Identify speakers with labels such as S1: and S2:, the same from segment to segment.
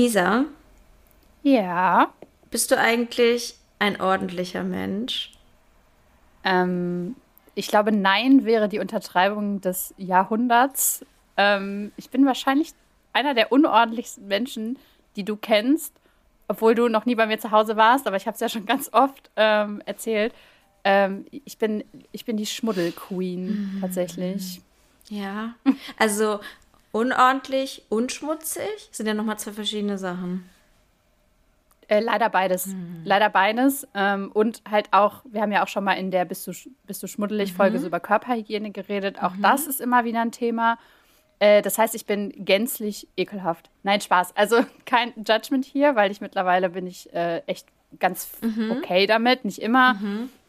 S1: Lisa,
S2: Ja.
S1: bist du eigentlich ein ordentlicher Mensch?
S2: Ähm, ich glaube, Nein wäre die Untertreibung des Jahrhunderts. Ähm, ich bin wahrscheinlich einer der unordentlichsten Menschen, die du kennst, obwohl du noch nie bei mir zu Hause warst, aber ich habe es ja schon ganz oft ähm, erzählt. Ähm, ich, bin, ich bin die Schmuddel-Queen tatsächlich.
S1: Ja. Also unordentlich und schmutzig sind ja nochmal zwei verschiedene Sachen.
S2: Äh, leider beides. Leider beides. Ähm, und halt auch, wir haben ja auch schon mal in der Bist du, bist du schmuddelig Folge so über Körperhygiene geredet. Auch das ist immer wieder ein Thema. Äh, das heißt, ich bin gänzlich ekelhaft. Nein, Spaß. Also kein Judgment hier, weil ich mittlerweile bin ich äh, echt ganz okay damit. Nicht immer.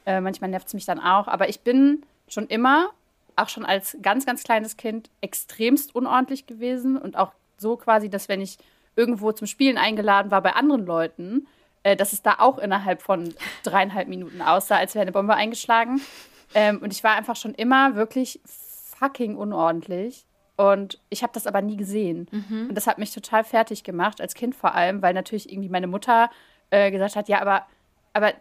S2: Äh, manchmal nervt es mich dann auch. Aber ich bin schon immer, auch schon als ganz, ganz kleines Kind, extremst unordentlich gewesen. Und auch so quasi, dass wenn ich irgendwo zum Spielen eingeladen war bei anderen Leuten, äh, dass es da auch innerhalb von dreieinhalb Minuten aussah, als wäre eine Bombe eingeschlagen. Ähm, und ich war einfach schon immer wirklich fucking unordentlich. Und ich habe das aber nie gesehen. Und das hat mich total fertig gemacht, als Kind vor allem, weil natürlich irgendwie meine Mutter äh, gesagt hat, ja, aber, aber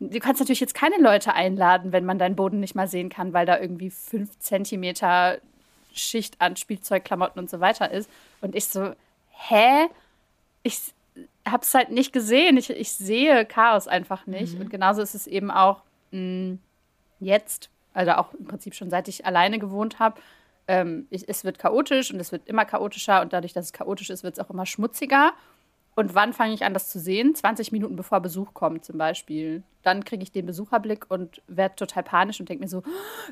S2: du kannst natürlich jetzt keine Leute einladen, wenn man deinen Boden nicht mal sehen kann, weil da irgendwie fünf Zentimeter Schicht an Spielzeugklamotten und so weiter ist. Und ich so, hä? Ich habe es halt nicht gesehen. Ich, ich sehe Chaos einfach nicht. Und genauso ist es eben auch mh, jetzt, also auch im Prinzip schon seit ich alleine gewohnt habe. Ähm, es wird chaotisch und es wird immer chaotischer und dadurch, dass es chaotisch ist, wird es auch immer schmutziger. Und wann fange ich an, das zu sehen? 20 Minuten bevor Besuch kommt, zum Beispiel. Dann kriege ich den Besucherblick und werde total panisch und denke mir so,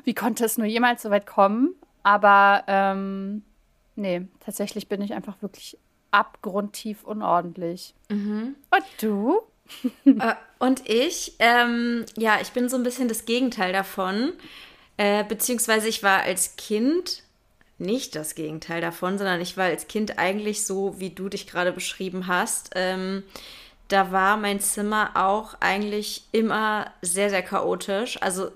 S2: wie konnte es nur jemals so weit kommen? Aber ähm, nee, tatsächlich bin ich einfach wirklich abgrundtief unordentlich. Und du?
S1: Äh, und ich, ähm, ja, ich bin so ein bisschen das Gegenteil davon. Äh, beziehungsweise ich war als Kind nicht das Gegenteil davon, sondern ich war als Kind eigentlich so, wie du dich gerade beschrieben hast. Ähm, da war mein Zimmer auch eigentlich immer sehr, sehr chaotisch. Also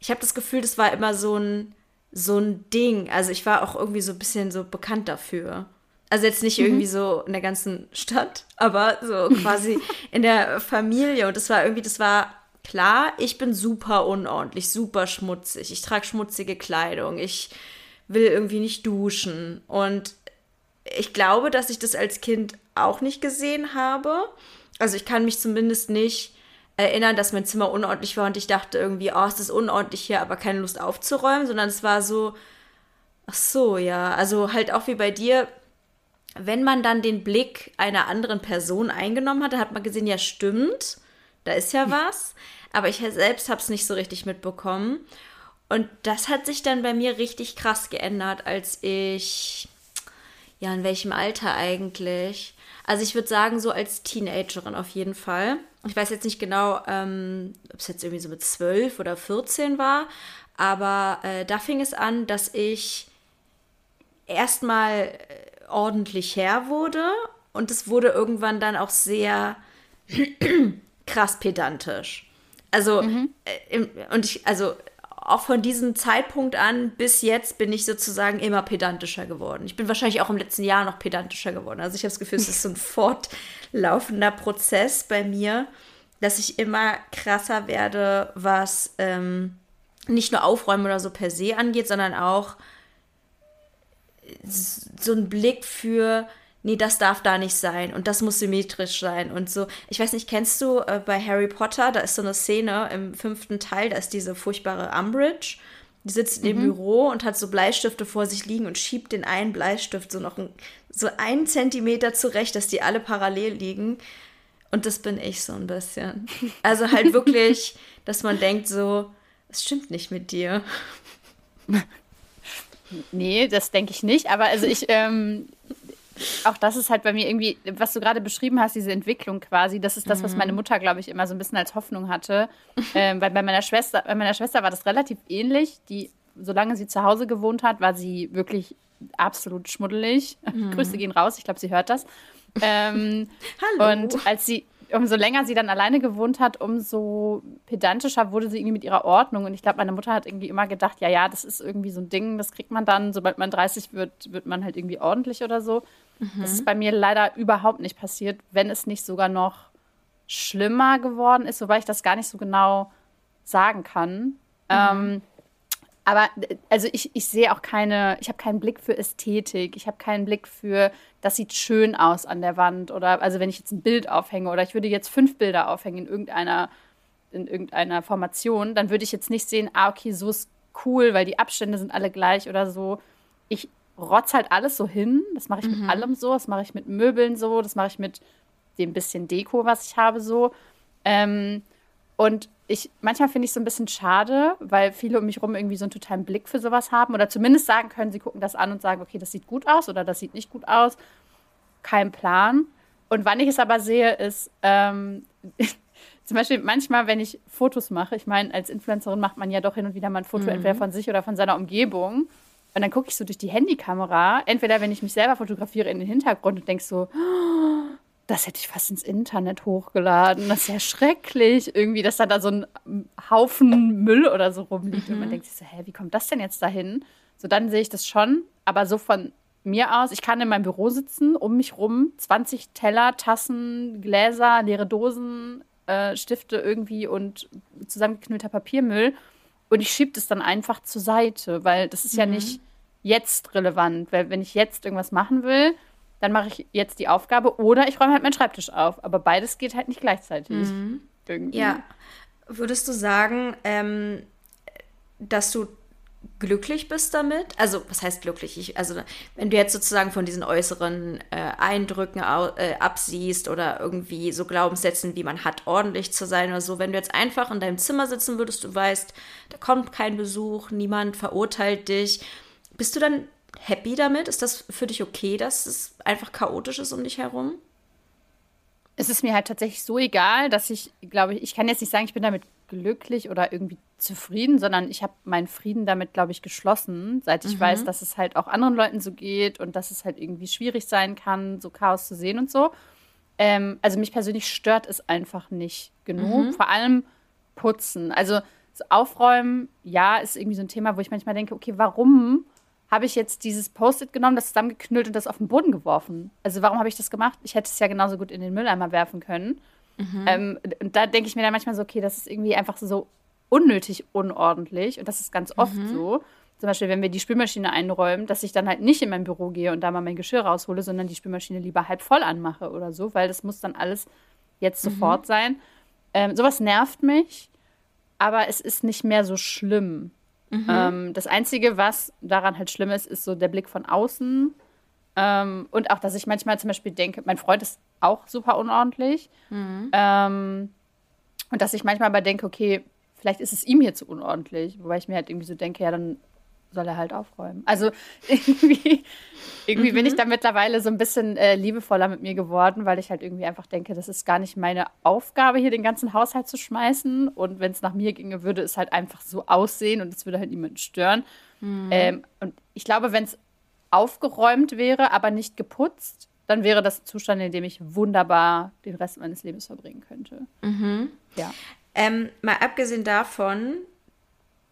S1: ich habe das Gefühl, das war immer so ein, so ein Ding. Also ich war auch irgendwie so ein bisschen so bekannt dafür. Also jetzt nicht irgendwie so in der ganzen Stadt, aber so quasi in der Familie. Und das war irgendwie, das war klar, ich bin super unordentlich, super schmutzig. Ich trage schmutzige Kleidung. Ich will irgendwie nicht duschen. Und ich glaube, dass ich das als Kind auch nicht gesehen habe. Also ich kann mich zumindest nicht erinnern, dass mein Zimmer unordentlich war und ich dachte irgendwie, oh, es ist unordentlich hier, aber keine Lust aufzuräumen, sondern es war so, ach so, ja, also halt auch wie bei dir, wenn man dann den Blick einer anderen Person eingenommen hat, dann hat man gesehen, ja, stimmt, da ist ja was, aber ich selbst habe es nicht so richtig mitbekommen. Und das hat sich dann bei mir richtig krass geändert, als ich, ja, in welchem Alter eigentlich? Also ich würde sagen, so als Teenagerin auf jeden Fall. Ich weiß jetzt nicht genau, ähm, ob es jetzt irgendwie so mit 12 oder 14 war, aber äh, da fing es an, dass ich erstmal äh, ordentlich her wurde und es wurde irgendwann dann auch sehr krass pedantisch. Also, äh, im, und ich, also auch von diesem Zeitpunkt an bis jetzt bin ich sozusagen immer pedantischer geworden. Ich bin wahrscheinlich auch im letzten Jahr noch pedantischer geworden. Also ich habe das Gefühl, es ist so ein fortlaufender Prozess bei mir, dass ich immer krasser werde, was ähm, nicht nur Aufräumen oder so per se angeht, sondern auch so ein Blick für, nee, das darf da nicht sein und das muss symmetrisch sein und so. Ich weiß nicht, kennst du äh, bei Harry Potter, da ist so eine Szene im fünften Teil, da ist diese furchtbare Umbridge, die sitzt in dem Büro und hat so Bleistifte vor sich liegen und schiebt den einen Bleistift so noch ein, so einen Zentimeter zurecht, dass die alle parallel liegen. Und das bin ich so ein bisschen. Also halt wirklich, dass man denkt so, es stimmt nicht mit dir.
S2: Nee, das denke ich nicht. Aber also ich, ähm, auch das ist halt bei mir irgendwie, was du gerade beschrieben hast, diese Entwicklung quasi, das ist das, was meine Mutter, glaube ich, immer so ein bisschen als Hoffnung hatte. Ähm, weil bei meiner Schwester, bei meiner Schwester war das relativ ähnlich. Die, solange sie zu Hause gewohnt hat, war sie wirklich absolut schmuddelig. Grüße gehen raus, ich glaube, sie hört das. Ähm,
S1: Hallo.
S2: Und als sie, umso länger sie dann alleine gewohnt hat, umso pedantischer wurde sie irgendwie mit ihrer Ordnung. Und ich glaube, meine Mutter hat irgendwie immer gedacht, ja, ja, das ist irgendwie so ein Ding, das kriegt man dann, sobald man 30 wird, wird man halt irgendwie ordentlich oder so. Mhm. Das ist bei mir leider überhaupt nicht passiert, wenn es nicht sogar noch schlimmer geworden ist, wobei ich das gar nicht so genau sagen kann. Mhm. Ähm, aber also ich, ich sehe auch keine, ich habe keinen Blick für Ästhetik, ich habe keinen Blick für, das sieht schön aus an der Wand. Oder also wenn ich jetzt ein Bild aufhänge oder ich würde jetzt fünf Bilder aufhängen in irgendeiner, in irgendeiner Formation, dann würde ich jetzt nicht sehen, ah, okay, so ist cool, weil die Abstände sind alle gleich oder so. Ich rotz halt alles so hin. Das mache ich mhm. mit allem so, das mache ich mit Möbeln so, das mache ich mit dem bisschen Deko, was ich habe, so. Ähm, und ich, manchmal finde ich es so ein bisschen schade, weil viele um mich rum irgendwie so einen totalen Blick für sowas haben oder zumindest sagen können, sie gucken das an und sagen, okay, das sieht gut aus oder das sieht nicht gut aus. Kein Plan. Und wann ich es aber sehe, ist ähm, zum Beispiel manchmal, wenn ich Fotos mache, ich meine, als Influencerin macht man ja doch hin und wieder mal ein Foto, mhm. entweder von sich oder von seiner Umgebung. Und dann gucke ich so durch die Handykamera, entweder wenn ich mich selber fotografiere in den Hintergrund und denke so, oh, das hätte ich fast ins Internet hochgeladen. Das ist ja schrecklich. Irgendwie, dass da, da so ein Haufen Müll oder so rumliegt. Mhm. Und man mhm. denkt sich so, hä, wie kommt das denn jetzt dahin? So, dann sehe ich das schon. Aber so von mir aus, ich kann in meinem Büro sitzen, um mich rum 20 Teller, Tassen, Gläser, leere Dosen, äh, Stifte irgendwie und zusammengeknüllter Papiermüll. Und ich schiebe das dann einfach zur Seite, weil das ist mhm. ja nicht jetzt relevant. Weil wenn ich jetzt irgendwas machen will, dann mache ich jetzt die Aufgabe oder ich räume halt meinen Schreibtisch auf. Aber beides geht halt nicht gleichzeitig. Mhm.
S1: Ja. Würdest du sagen, ähm, dass du glücklich bist damit? Also, was heißt glücklich? Ich, also, wenn du jetzt sozusagen von diesen äußeren äh, Eindrücken äh, absiehst oder irgendwie so Glaubenssätzen, wie man hat, ordentlich zu sein oder so, wenn du jetzt einfach in deinem Zimmer sitzen würdest, du weißt, da kommt kein Besuch, niemand verurteilt dich, bist du dann happy damit? Ist das für dich okay, dass es einfach chaotisch ist um dich herum?
S2: Es ist mir halt tatsächlich so egal, dass ich, glaube ich, ich kann jetzt nicht sagen, ich bin damit glücklich oder irgendwie zufrieden, sondern ich habe meinen Frieden damit, glaube ich, geschlossen, seit ich mhm. weiß, dass es halt auch anderen Leuten so geht und dass es halt irgendwie schwierig sein kann, so Chaos zu sehen und so. Ähm, also mich persönlich stört es einfach nicht genug. Mhm. Vor allem putzen. Also so aufräumen, ja, ist irgendwie so ein Thema, wo ich manchmal denke, okay, warum habe ich jetzt dieses Post-it genommen, das zusammengeknüllt und das auf den Boden geworfen. Also warum habe ich das gemacht? Ich hätte es ja genauso gut in den Mülleimer werfen können. Mhm. Ähm, und da denke ich mir dann manchmal so, okay, das ist irgendwie einfach so unnötig unordentlich. Und das ist ganz oft mhm. so. Zum Beispiel, wenn wir die Spülmaschine einräumen, dass ich dann halt nicht in mein Büro gehe und da mal mein Geschirr raushole, sondern die Spülmaschine lieber halb voll anmache oder so, weil das muss dann alles jetzt mhm. sofort sein. Ähm, sowas nervt mich, aber es ist nicht mehr so schlimm. Mhm. Ähm, das Einzige, was daran halt schlimm ist, ist so der Blick von außen. Ähm, und auch, dass ich manchmal zum Beispiel denke, mein Freund ist auch super unordentlich. Mhm. Ähm, und dass ich manchmal aber denke, okay, vielleicht ist es ihm hier zu unordentlich. Wobei ich mir halt irgendwie so denke, ja, dann soll er halt aufräumen. Also irgendwie, irgendwie mhm. bin ich mhm. da mittlerweile so ein bisschen äh, liebevoller mit mir geworden, weil ich halt irgendwie einfach denke, das ist gar nicht meine Aufgabe, hier den ganzen Haushalt zu schmeißen. Und wenn es nach mir ginge, würde es halt einfach so aussehen und es würde halt niemanden stören. Mhm. Ähm, und ich glaube, wenn es aufgeräumt wäre, aber nicht geputzt, dann wäre das ein Zustand, in dem ich wunderbar den Rest meines Lebens verbringen könnte.
S1: Mhm. Ja. Ähm, mal abgesehen davon,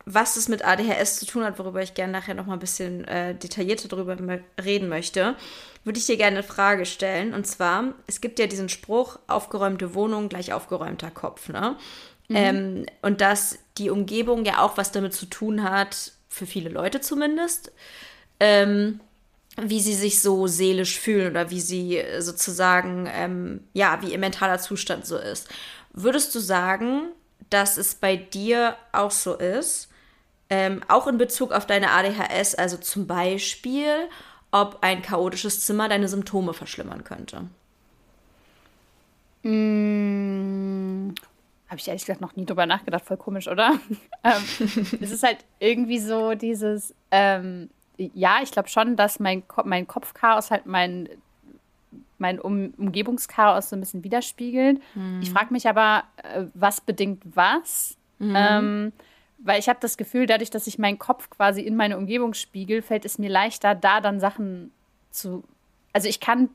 S1: was es mit ADHS zu tun hat, worüber ich gerne nachher noch mal ein bisschen äh, detaillierter darüber reden möchte, würde ich dir gerne eine Frage stellen. Und zwar, es gibt ja diesen Spruch, aufgeräumte Wohnung gleich aufgeräumter Kopf. Ne? Mhm. Ähm, und dass die Umgebung ja auch was damit zu tun hat, für viele Leute zumindest, ähm, wie sie sich so seelisch fühlen oder wie sie sozusagen, ähm, ja, wie ihr mentaler Zustand so ist. Würdest du sagen, dass es bei dir auch so ist? Ähm, auch in Bezug auf deine ADHS, also zum Beispiel, ob ein chaotisches Zimmer deine Symptome verschlimmern könnte.
S2: Mmh, Habe ich ehrlich gesagt noch nie drüber nachgedacht, voll komisch, oder? ähm, es ist halt irgendwie so dieses, ähm, ja, ich glaube schon, dass mein, Ko mein Kopfchaos halt mein, mein um Umgebungschaos so ein bisschen widerspiegelt. Mhm. Ich frage mich aber, äh, was bedingt was? Mhm. Ähm, weil ich habe das Gefühl, dadurch, dass ich meinen Kopf quasi in meine Umgebung spiegel, fällt es mir leichter, da dann Sachen zu. Also ich kann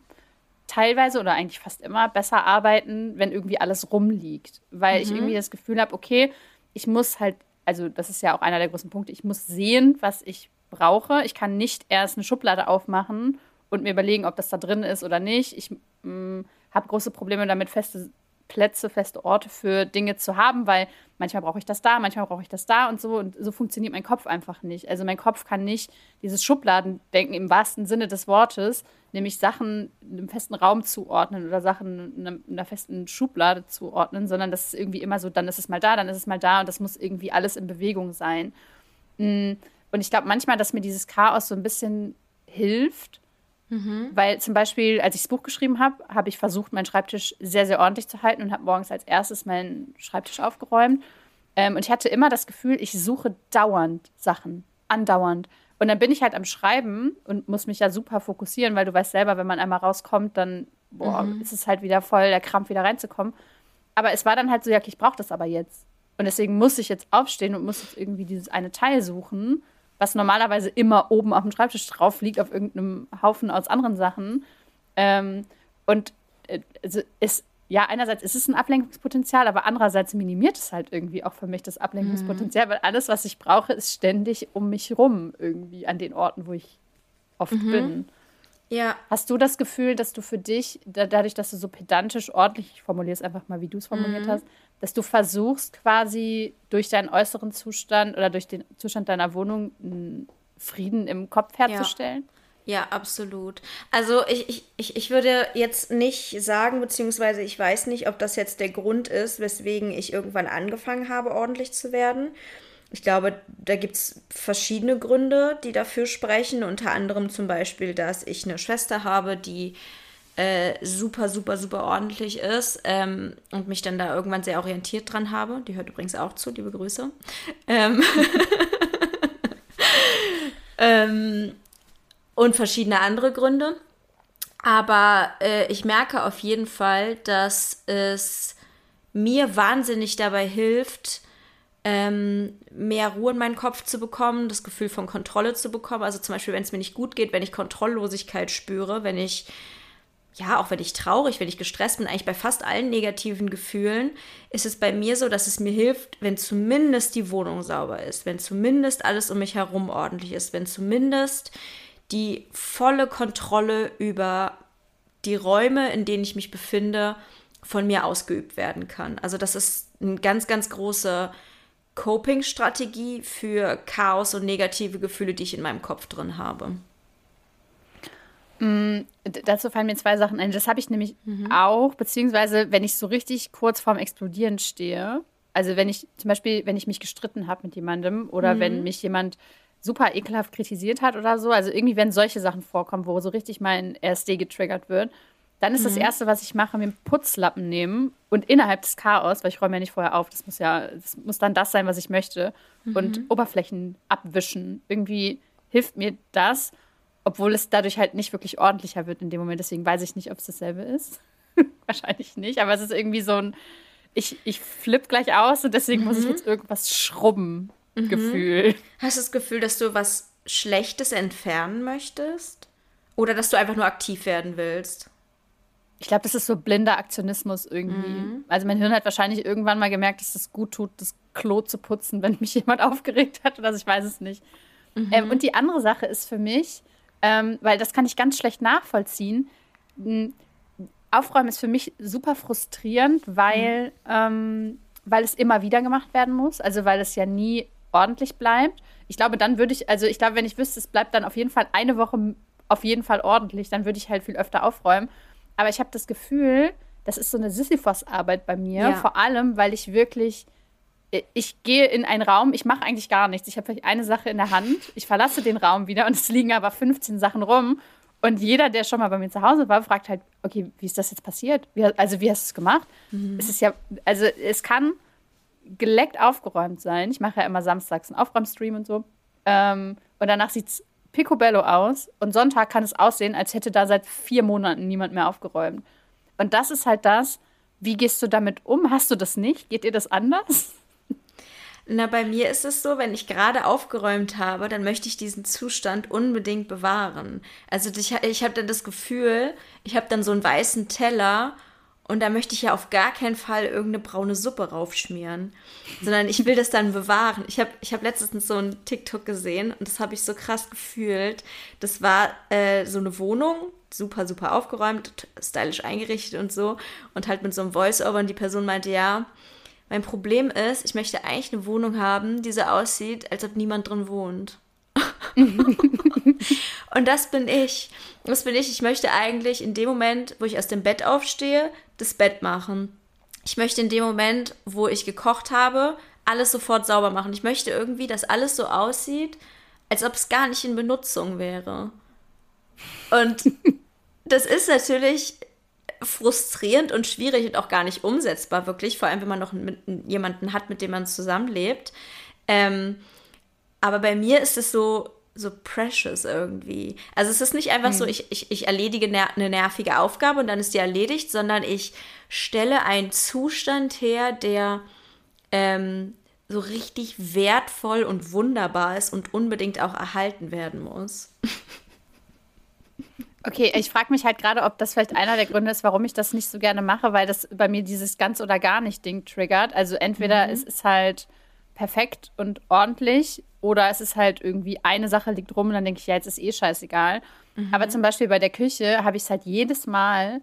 S2: teilweise oder eigentlich fast immer besser arbeiten, wenn irgendwie alles rumliegt. Weil mhm. ich irgendwie das Gefühl habe, okay, ich muss halt, also das ist ja auch einer der großen Punkte, ich muss sehen, was ich brauche. Ich kann nicht erst eine Schublade aufmachen und mir überlegen, ob das da drin ist oder nicht. Ich mm, habe große Probleme damit, feste Plätze, feste Orte für Dinge zu haben, weil manchmal brauche ich das da, manchmal brauche ich das da und so. Und so funktioniert mein Kopf einfach nicht. Also mein Kopf kann nicht dieses Schubladendenken im wahrsten Sinne des Wortes, nämlich Sachen in einem festen Raum zuordnen oder Sachen in einer festen Schublade zuordnen, sondern das ist irgendwie immer so, dann ist es mal da, dann ist es mal da und das muss irgendwie alles in Bewegung sein. Mm, und ich glaube manchmal, dass mir dieses Chaos so ein bisschen hilft, Mhm. Weil zum Beispiel, als ich das Buch geschrieben habe, habe ich versucht, meinen Schreibtisch sehr, sehr ordentlich zu halten und habe morgens als erstes meinen Schreibtisch aufgeräumt. Ähm, und ich hatte immer das Gefühl, ich suche dauernd Sachen, andauernd. Und dann bin ich halt am Schreiben und muss mich ja super fokussieren, weil du weißt selber, wenn man einmal rauskommt, dann boah, mhm. ist es halt wieder voll der Krampf, wieder reinzukommen. Aber es war dann halt so, ja, ich brauche das aber jetzt. Und deswegen muss ich jetzt aufstehen und muss jetzt irgendwie dieses eine Teil suchen was normalerweise immer oben auf dem Schreibtisch drauf liegt, auf irgendeinem Haufen aus anderen Sachen. Ähm, und äh, also ist, ja, einerseits ist es ein Ablenkungspotenzial, aber andererseits minimiert es halt irgendwie auch für mich das Ablenkungspotenzial, mhm. weil alles, was ich brauche, ist ständig um mich rum irgendwie an den Orten, wo ich oft mhm. bin. Ja. Hast du das Gefühl, dass du für dich, dadurch, dass du so pedantisch ordentlich, ich formuliere es einfach mal, wie du es formuliert mhm. hast, dass du versuchst quasi durch deinen äußeren Zustand oder durch den Zustand deiner Wohnung einen Frieden im Kopf herzustellen?
S1: Ja. ja absolut. Also ich, ich, ich würde jetzt nicht sagen, beziehungsweise ich weiß nicht, ob das jetzt der Grund ist, weswegen ich irgendwann angefangen habe, ordentlich zu werden. Ich glaube, da gibt es verschiedene Gründe, die dafür sprechen. Unter anderem zum Beispiel, dass ich eine Schwester habe, die äh, super, super, super ordentlich ist ähm, und mich dann da irgendwann sehr orientiert dran habe. Die hört übrigens auch zu, liebe Grüße. Ähm, ähm, und verschiedene andere Gründe. Aber äh, ich merke auf jeden Fall, dass es mir wahnsinnig dabei hilft, ähm, mehr Ruhe in meinen Kopf zu bekommen, das Gefühl von Kontrolle zu bekommen. Also zum Beispiel, wenn es mir nicht gut geht, wenn ich Kontrolllosigkeit spüre, wenn ich ja, auch wenn ich traurig, wenn ich gestresst bin, eigentlich bei fast allen negativen Gefühlen, ist es bei mir so, dass es mir hilft, wenn zumindest die Wohnung sauber ist, wenn zumindest alles um mich herum ordentlich ist, wenn zumindest die volle Kontrolle über die Räume, in denen ich mich befinde, von mir ausgeübt werden kann. Also das ist eine ganz, ganz große Coping-Strategie für Chaos und negative Gefühle, die ich in meinem Kopf drin habe.
S2: Mm, dazu fallen mir zwei Sachen ein. Das habe ich nämlich mhm. auch, beziehungsweise wenn ich so richtig kurz vorm Explodieren stehe, also wenn ich zum Beispiel, wenn ich mich gestritten habe mit jemandem oder mhm. wenn mich jemand super ekelhaft kritisiert hat oder so, also irgendwie, wenn solche Sachen vorkommen, wo so richtig mein RSD getriggert wird, dann ist mhm. das Erste, was ich mache, mir einen Putzlappen nehmen und innerhalb des Chaos, weil ich räume ja nicht vorher auf, das muss ja, das muss dann das sein, was ich möchte, und mhm. Oberflächen abwischen. Irgendwie hilft mir das obwohl es dadurch halt nicht wirklich ordentlicher wird in dem Moment. Deswegen weiß ich nicht, ob es dasselbe ist. Wahrscheinlich nicht, aber es ist irgendwie so ein, ich, ich flippe gleich aus und deswegen mhm. muss ich mhm. jetzt irgendwas schrubben. Mhm. Gefühl.
S1: Hast du das Gefühl, dass du was Schlechtes entfernen möchtest? Oder dass du einfach nur aktiv werden willst?
S2: Ich glaube, das ist so blinder Aktionismus irgendwie. Mhm. Also mein Hirn hat wahrscheinlich irgendwann mal gemerkt, dass es gut tut, das Klo zu putzen, wenn mich jemand aufgeregt hat oder so, ich weiß es nicht. Mhm. Ähm, und die andere Sache ist für mich, ähm, weil das kann ich ganz schlecht nachvollziehen. Aufräumen ist für mich super frustrierend, weil, mhm. ähm, weil es immer wieder gemacht werden muss, also weil es ja nie ordentlich bleibt. Ich glaube, dann würde ich, also ich glaube, wenn ich wüsste, es bleibt dann auf jeden Fall eine Woche auf jeden Fall ordentlich, dann würde ich halt viel öfter aufräumen. Aber ich habe das Gefühl, das ist so eine Sisyphos-Arbeit bei mir, ja. vor allem, weil ich wirklich ich gehe in einen Raum, ich mache eigentlich gar nichts. Ich habe vielleicht eine Sache in der Hand, ich verlasse den Raum wieder und es liegen aber 15 Sachen rum. Und jeder, der schon mal bei mir zu Hause war, fragt halt, okay, wie ist das jetzt passiert? Wie, also wie hast du es gemacht? Mhm. Es ist ja, also es kann geleckt aufgeräumt sein. Ich mache ja immer samstags einen Aufräumstream und so. Ähm, und danach sieht es picobello aus. Und Sonntag kann es aussehen, als hätte da seit vier Monaten niemand mehr aufgeräumt. Und das ist halt das, wie gehst du damit um? Hast du das nicht? Geht dir das anders?
S1: Na, bei mir ist es so, wenn ich gerade aufgeräumt habe, dann möchte ich diesen Zustand unbedingt bewahren. Also ich, ich habe dann das Gefühl, ich habe dann so einen weißen Teller Und da möchte ich ja auf gar keinen Fall irgendeine braune Suppe raufschmieren, sondern ich will das dann bewahren. Ich habe ich hab letztens so ein TikTok gesehen und das habe ich so krass gefühlt. Das war äh, so eine Wohnung, super, super aufgeräumt, stylisch eingerichtet und so. Und halt mit so einem Voice-Over und die Person meinte, ja, mein Problem ist, ich möchte eigentlich eine Wohnung haben, die so aussieht, als ob niemand drin wohnt. und das bin ich. Das bin ich. Ich möchte eigentlich in dem Moment, wo ich aus dem Bett aufstehe, das Bett machen. Ich möchte in dem Moment, wo ich gekocht habe, alles sofort sauber machen. Ich möchte irgendwie, dass alles so aussieht, als ob es gar nicht in Benutzung wäre. Und das ist natürlich frustrierend und schwierig und auch gar nicht umsetzbar, wirklich, vor allem wenn man noch mit, jemanden hat, mit dem man zusammenlebt. Ähm, aber bei mir ist es so, so precious irgendwie. Also es ist nicht einfach mhm. so, ich, ich, ich erledige ner eine nervige Aufgabe und dann ist die erledigt, sondern ich stelle einen Zustand her, der ähm, so richtig wertvoll und wunderbar ist und unbedingt auch erhalten werden muss.
S2: Okay, ich frage mich halt gerade, ob das vielleicht einer der Gründe ist, warum ich das nicht so gerne mache, weil das bei mir dieses ganz oder gar nicht Ding triggert. Also entweder mhm. es ist halt perfekt und ordentlich oder es ist halt irgendwie eine Sache liegt rum und dann denke ich, ja, jetzt ist eh scheißegal. Mhm. Aber zum Beispiel bei der Küche habe ich es halt jedes Mal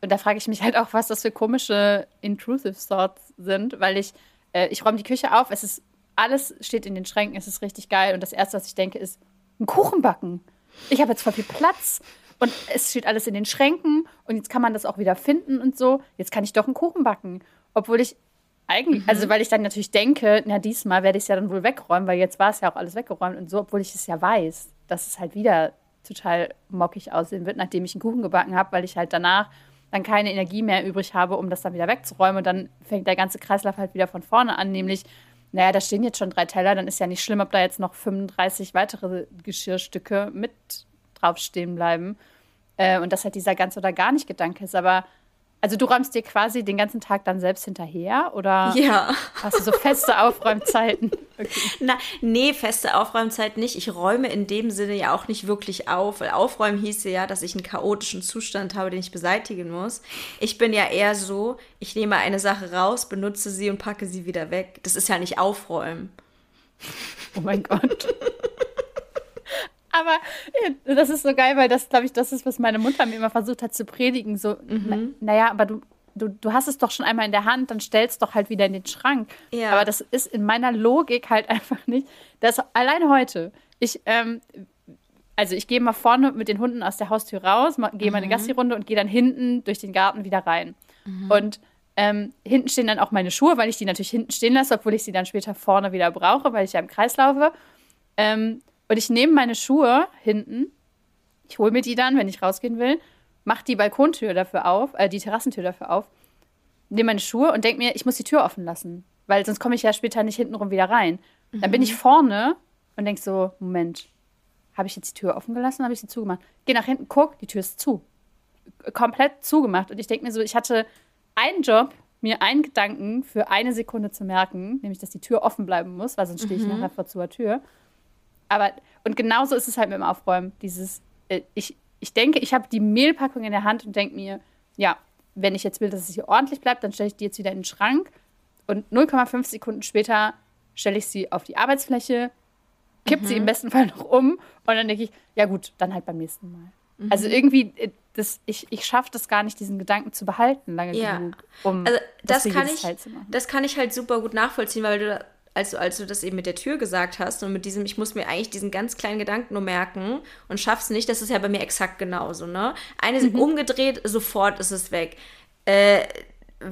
S2: und da frage ich mich halt auch, was das für komische intrusive Thoughts sind, weil ich, äh, ich räume die Küche auf, es ist, alles steht in den Schränken, es ist richtig geil und das Erste, was ich denke, ist, ein Kuchen backen. Ich habe jetzt voll viel Platz und es steht alles in den Schränken und jetzt kann man das auch wieder finden und so. Jetzt kann ich doch einen Kuchen backen. Obwohl ich eigentlich, mhm. also weil ich dann natürlich denke, na diesmal werde ich es ja dann wohl wegräumen, weil jetzt war es ja auch alles weggeräumt und so, obwohl ich es ja weiß, dass es halt wieder total mockig aussehen wird, nachdem ich einen Kuchen gebacken habe, weil ich halt danach dann keine Energie mehr übrig habe, um das dann wieder wegzuräumen und dann fängt der ganze Kreislauf halt wieder von vorne an, nämlich naja, da stehen jetzt schon drei Teller, dann ist ja nicht schlimm, ob da jetzt noch 35 weitere Geschirrstücke mit draufstehen bleiben. Äh, und das halt dieser ganz oder gar nicht Gedanke ist. Aber also du räumst dir quasi den ganzen Tag dann selbst hinterher oder
S1: ja.
S2: hast du so feste Aufräumzeiten?
S1: Okay. Na, nee, feste Aufräumzeit nicht. Ich räume in dem Sinne ja auch nicht wirklich auf, weil aufräumen hieße ja, dass ich einen chaotischen Zustand habe, den ich beseitigen muss. Ich bin ja eher so, ich nehme eine Sache raus, benutze sie und packe sie wieder weg. Das ist ja nicht aufräumen.
S2: Oh mein Gott. Aber das ist so geil, weil das, glaube ich, das ist, was meine Mutter mir immer versucht hat zu predigen. So, mhm. na, naja, aber du, du, du hast es doch schon einmal in der Hand, dann stellst doch halt wieder in den Schrank. Ja. Aber das ist in meiner Logik halt einfach nicht. Das allein heute. Ich, ähm, also ich gehe mal vorne mit den Hunden aus der Haustür raus, gehe mhm. mal eine Gassi-Runde und gehe dann hinten durch den Garten wieder rein. Mhm. Und ähm, hinten stehen dann auch meine Schuhe, weil ich die natürlich hinten stehen lasse, obwohl ich sie dann später vorne wieder brauche, weil ich ja im Kreis laufe. Ähm, und ich nehme meine Schuhe hinten, ich hole mir die dann, wenn ich rausgehen will, mache die Balkontür dafür auf, äh, die Terrassentür dafür auf, nehme meine Schuhe und denke mir, ich muss die Tür offen lassen, weil sonst komme ich ja später nicht hintenrum wieder rein. Mhm. Dann bin ich vorne und denke so, Moment, habe ich jetzt die Tür offen gelassen, habe ich sie zugemacht? Geh nach hinten, guck, die Tür ist zu. Komplett zugemacht. Und ich denke mir so, ich hatte einen Job, mir einen Gedanken für eine Sekunde zu merken, nämlich, dass die Tür offen bleiben muss, weil sonst stehe ich mhm. nachher vor zur Tür. Aber, und genauso ist es halt mit dem Aufräumen. Dieses, äh, ich, ich denke, ich habe die Mehlpackung in der Hand und denke mir, ja, wenn ich jetzt will, dass es hier ordentlich bleibt, dann stelle ich die jetzt wieder in den Schrank. Und 0,5 Sekunden später stelle ich sie auf die Arbeitsfläche, kipp mhm. sie im besten Fall noch um und dann denke ich, ja gut, dann halt beim nächsten Mal. Mhm. Also irgendwie, äh, das, ich, ich schaffe das gar nicht, diesen Gedanken zu behalten, lange ja. genug,
S1: um also das, das kann ich, Das kann ich halt super gut nachvollziehen, weil du als du, als du das eben mit der Tür gesagt hast und mit diesem, ich muss mir eigentlich diesen ganz kleinen Gedanken nur merken und schaff's nicht, das ist ja bei mir exakt genauso, ne? Eine mhm. umgedreht, sofort ist es weg. Äh,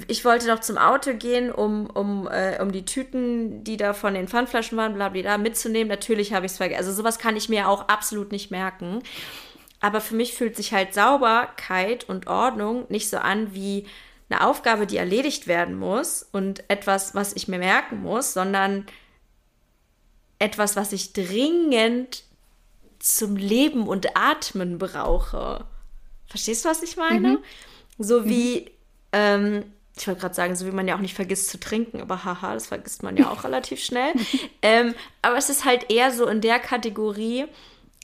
S1: ich wollte noch zum Auto gehen, um, um, äh, um die Tüten, die da von den Pfandflaschen waren, bla bla, mitzunehmen. Natürlich habe ich es vergessen. Also sowas kann ich mir auch absolut nicht merken. Aber für mich fühlt sich halt Sauberkeit und Ordnung nicht so an wie eine Aufgabe, die erledigt werden muss und etwas, was ich mir merken muss, sondern etwas, was ich dringend zum Leben und Atmen brauche. Verstehst du, was ich meine? Mhm. So wie, mhm. ähm, ich wollte gerade sagen, so wie man ja auch nicht vergisst zu trinken, aber haha, das vergisst man ja auch relativ schnell. ähm, aber es ist halt eher so in der Kategorie,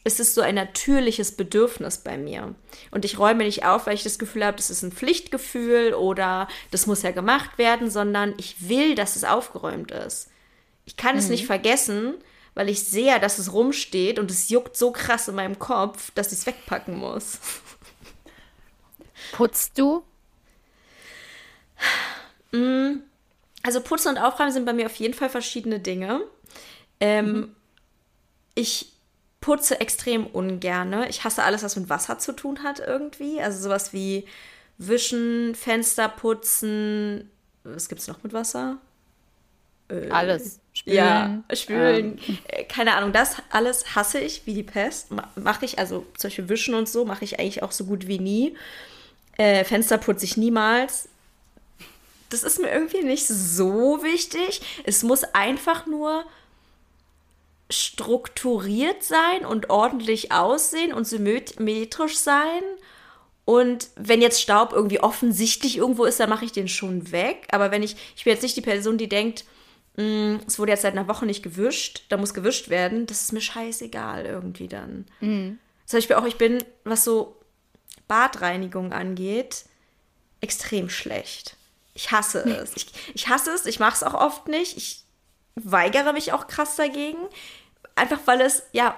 S1: es ist so ein natürliches Bedürfnis bei mir. Und ich räume nicht auf, weil ich das Gefühl habe, das ist ein Pflichtgefühl oder das muss ja gemacht werden, sondern ich will, dass es aufgeräumt ist. Ich kann mhm. es nicht vergessen, weil ich sehe, dass es rumsteht und es juckt so krass in meinem Kopf, dass ich es wegpacken muss.
S2: Putzt du?
S1: Mm, also Putzen und Aufräumen sind bei mir auf jeden Fall verschiedene Dinge. Ähm, mhm. Ich putze extrem ungerne. Ich hasse alles, was mit Wasser zu tun hat irgendwie. Also sowas wie Wischen, Fenster putzen. Was gibt es noch mit Wasser?
S2: Äh, alles.
S1: Spülen. Ja, spülen. Ähm. Äh, keine Ahnung, das alles hasse ich wie die Pest. Mache ich, also Beispiel Wischen und so, mache ich eigentlich auch so gut wie nie. Äh, Fenster putze ich niemals. Das ist mir irgendwie nicht so wichtig. Es muss einfach nur strukturiert sein und ordentlich aussehen und symmetrisch sein. Und wenn jetzt Staub irgendwie offensichtlich irgendwo ist, dann mache ich den schon weg. Aber wenn ich, ich bin jetzt nicht die Person, die denkt, mm, es wurde jetzt seit einer Woche nicht gewischt, da muss gewischt werden, das ist mir scheißegal irgendwie dann. Mhm. Zum Beispiel auch, ich bin, was so Badreinigung angeht, extrem schlecht. Ich hasse es. Ich, ich hasse es, ich mache es auch oft nicht. Ich weigere mich auch krass dagegen. Einfach weil es, ja,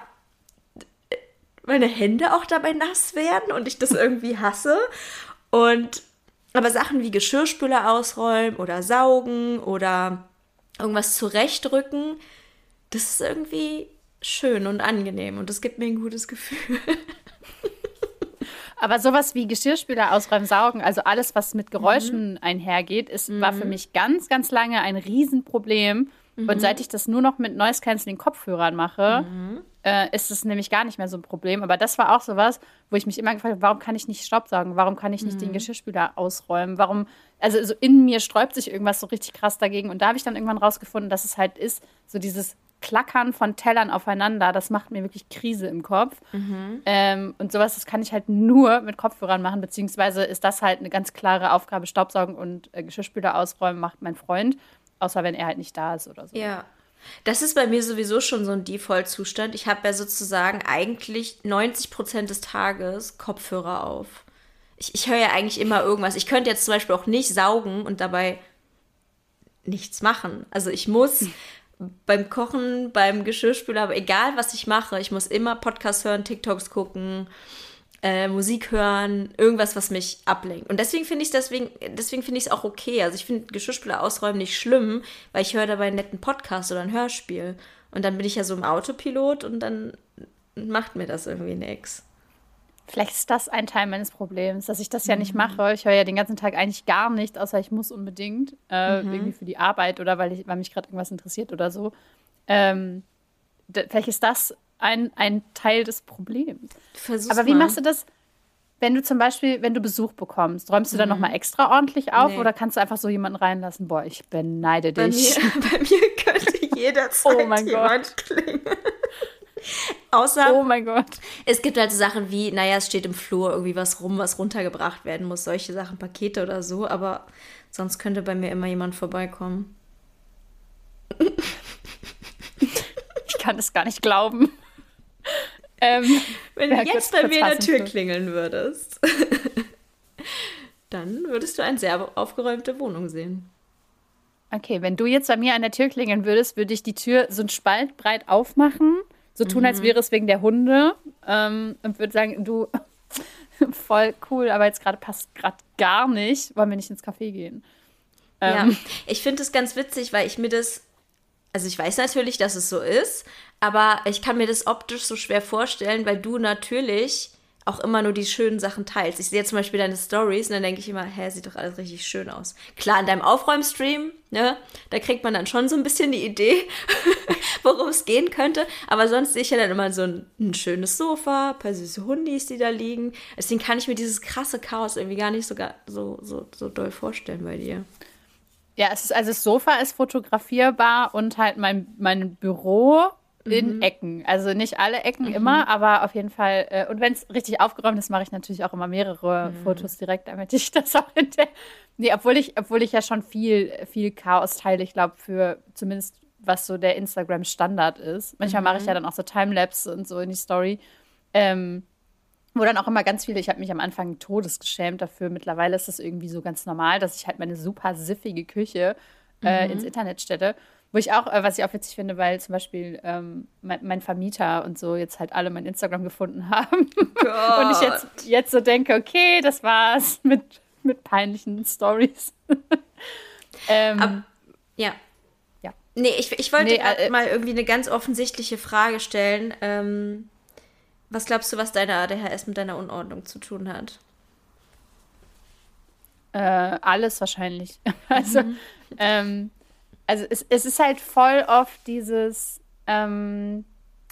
S1: meine Hände auch dabei nass werden und ich das irgendwie hasse. Und aber Sachen wie Geschirrspüler ausräumen oder saugen oder irgendwas zurechtrücken, das ist irgendwie schön und angenehm und das gibt mir ein gutes Gefühl.
S2: Aber sowas wie Geschirrspüler ausräumen, saugen, also alles, was mit Geräuschen mhm. einhergeht, ist, war für mhm. mich ganz, ganz lange ein Riesenproblem. Mhm. Und seit ich das nur noch mit Noise Canceling Kopfhörern mache, mhm. äh, ist es nämlich gar nicht mehr so ein Problem. Aber das war auch sowas, wo ich mich immer gefragt habe, warum kann ich nicht Staubsaugen? Warum kann ich nicht den mhm. Geschirrspüler ausräumen? Warum, also so in mir sträubt sich irgendwas so richtig krass dagegen. Und da habe ich dann irgendwann rausgefunden, dass es halt ist, so dieses Klackern von Tellern aufeinander, das macht mir wirklich Krise im Kopf. Mhm. Ähm, und sowas, das kann ich halt nur mit Kopfhörern machen, beziehungsweise ist das halt eine ganz klare Aufgabe. Staubsaugen und äh, Geschirrspüler ausräumen macht mein Freund. Außer wenn er halt nicht da ist oder so.
S1: Ja. Das ist bei mir sowieso schon so ein Default-Zustand. Ich habe ja sozusagen eigentlich 90 Prozent des Tages Kopfhörer auf. Ich, ich höre ja eigentlich immer irgendwas. Ich könnte jetzt zum Beispiel auch nicht saugen und dabei nichts machen. Also ich muss hm. beim Kochen, beim Geschirrspüler, aber egal was ich mache, ich muss immer Podcasts hören, TikToks gucken, äh, Musik hören, irgendwas, was mich ablenkt. Und deswegen finde ich deswegen, deswegen finde ich es auch okay. Also ich finde Geschirrspüler ausräumen nicht schlimm, weil ich höre dabei einen netten Podcast oder ein Hörspiel. Und dann bin ich ja so im Autopilot und dann macht mir das irgendwie nichts.
S2: Vielleicht ist das ein Teil meines Problems, dass ich das ja nicht mhm. mache. Ich höre ja den ganzen Tag eigentlich gar nichts, außer ich muss unbedingt. Äh, mhm. Irgendwie für die Arbeit oder weil, ich, weil mich gerade irgendwas interessiert oder so. Ähm, vielleicht ist das ein, ein Teil des Problems. Versuch's Aber wie mal. machst du das, wenn du zum Beispiel, wenn du Besuch bekommst? Räumst du mhm. dann nochmal extra ordentlich auf nee. oder kannst du einfach so jemanden reinlassen? Boah, ich beneide dich.
S1: Bei mir, bei mir könnte jederzeit oh mein jemand Gott. klingeln. Außer,
S2: oh mein Gott.
S1: Es gibt halt so Sachen wie, naja, es steht im Flur irgendwie was rum, was runtergebracht werden muss, solche Sachen, Pakete oder so, aber sonst könnte bei mir immer jemand vorbeikommen.
S2: ich kann es gar nicht glauben.
S1: Ähm, Wenn du jetzt kurz, bei mir in der Tür klingeln würdest, dann würdest du eine sehr aufgeräumte Wohnung sehen.
S2: Okay, wenn du jetzt bei mir an der Tür klingeln würdest, würde ich die Tür so ein Spalt breit aufmachen, so tun, mhm. als wäre es wegen der Hunde ähm, und würde sagen, du, voll cool, aber jetzt gerade passt gerade gar nicht, wollen wir nicht ins Café gehen.
S1: Ähm, ja, ich finde es ganz witzig, weil ich mir das also ich weiß natürlich, dass es so ist, aber ich kann mir das optisch so schwer vorstellen, weil du natürlich auch immer nur die schönen Sachen teilst. Ich sehe zum Beispiel deine Stories und dann denke ich immer, hä, sieht doch alles richtig schön aus. Klar, in deinem Aufräumstream, ne, da kriegt man dann schon so ein bisschen die Idee, worum es gehen könnte. Aber sonst sehe ich ja dann immer so ein, ein schönes Sofa, ein paar süße Hundis, die da liegen. Deswegen kann ich mir dieses krasse Chaos irgendwie gar nicht so, so, so, so doll vorstellen bei dir.
S2: Ja, es ist, also das Sofa ist fotografierbar und halt mein, mein Büro in mhm. Ecken. Also nicht alle Ecken mhm. immer, aber auf jeden Fall. Äh, und wenn es richtig aufgeräumt ist, mache ich natürlich auch immer mehrere mhm. Fotos direkt, damit ich das auch in der. Nee, obwohl ich, obwohl ich ja schon viel, viel Chaos teile, ich glaube, für zumindest was so der Instagram-Standard ist. Manchmal mache ich ja mhm. dann auch so Timelapse und so in die Story. Ähm, wo dann auch immer ganz viele, ich habe mich am Anfang todesgeschämt dafür. Mittlerweile ist das irgendwie so ganz normal, dass ich halt meine super siffige Küche äh, mhm. ins Internet stelle. Wo ich auch, äh, was ich auch witzig finde, weil zum Beispiel ähm, mein, mein, Vermieter und so jetzt halt alle mein Instagram gefunden haben. Oh und ich jetzt, jetzt so denke, okay, das war's mit, mit peinlichen Stories.
S1: ähm, ja. Ja. Nee, ich, ich wollte nee, äh, mal irgendwie eine ganz offensichtliche Frage stellen. Ähm, was glaubst du, was deine ADHS mit deiner Unordnung zu tun hat?
S2: Äh, alles wahrscheinlich. also, mhm. ähm, also es, es ist halt voll oft dieses, ähm,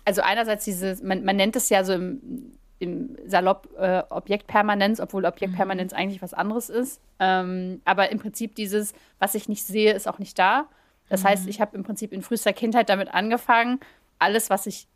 S2: also einerseits dieses, man, man nennt es ja so im, im Salopp äh, Objektpermanenz, obwohl Objektpermanenz mhm. eigentlich was anderes ist. Ähm, aber im Prinzip dieses, was ich nicht sehe, ist auch nicht da. Das mhm. heißt, ich habe im Prinzip in frühester Kindheit damit angefangen, alles, was ich,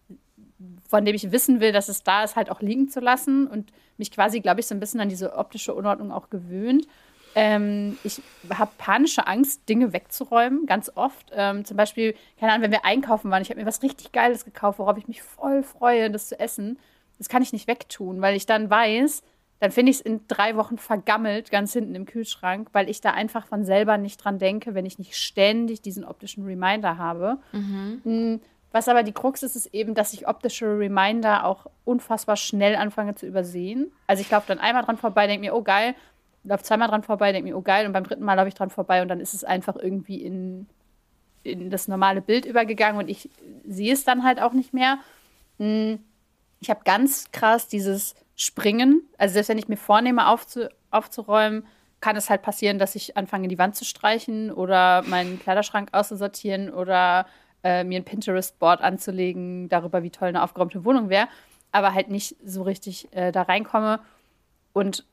S2: von dem ich wissen will, dass es da ist, halt auch liegen zu lassen und mich quasi, glaube ich, so ein bisschen an diese optische Unordnung auch gewöhnt. Ähm, ich habe panische Angst, Dinge wegzuräumen, ganz oft. Ähm, zum Beispiel, keine Ahnung, wenn wir einkaufen waren, ich habe mir was richtig Geiles gekauft, worauf ich mich voll freue, das zu essen. Das kann ich nicht wegtun, weil ich dann weiß, dann finde ich es in drei Wochen vergammelt, ganz hinten im Kühlschrank, weil ich da einfach von selber nicht dran denke, wenn ich nicht ständig diesen optischen Reminder habe. Mhm. Was aber die Krux ist, ist eben, dass ich optische Reminder auch unfassbar schnell anfange zu übersehen. Also ich laufe dann einmal dran vorbei, denke mir, oh geil, laufe zweimal dran vorbei, denke mir, oh geil, und beim dritten Mal laufe ich dran vorbei und dann ist es einfach irgendwie in, in das normale Bild übergegangen und ich sehe es dann halt auch nicht mehr. Hm, ich habe ganz krass dieses Springen. Also selbst wenn ich mir vornehme, aufzu, aufzuräumen, kann es halt passieren, dass ich anfange, die Wand zu streichen oder meinen Kleiderschrank auszusortieren oder äh, mir ein Pinterest-Board anzulegen, darüber, wie toll eine aufgeräumte Wohnung wäre, aber halt nicht so richtig äh, da reinkomme. Und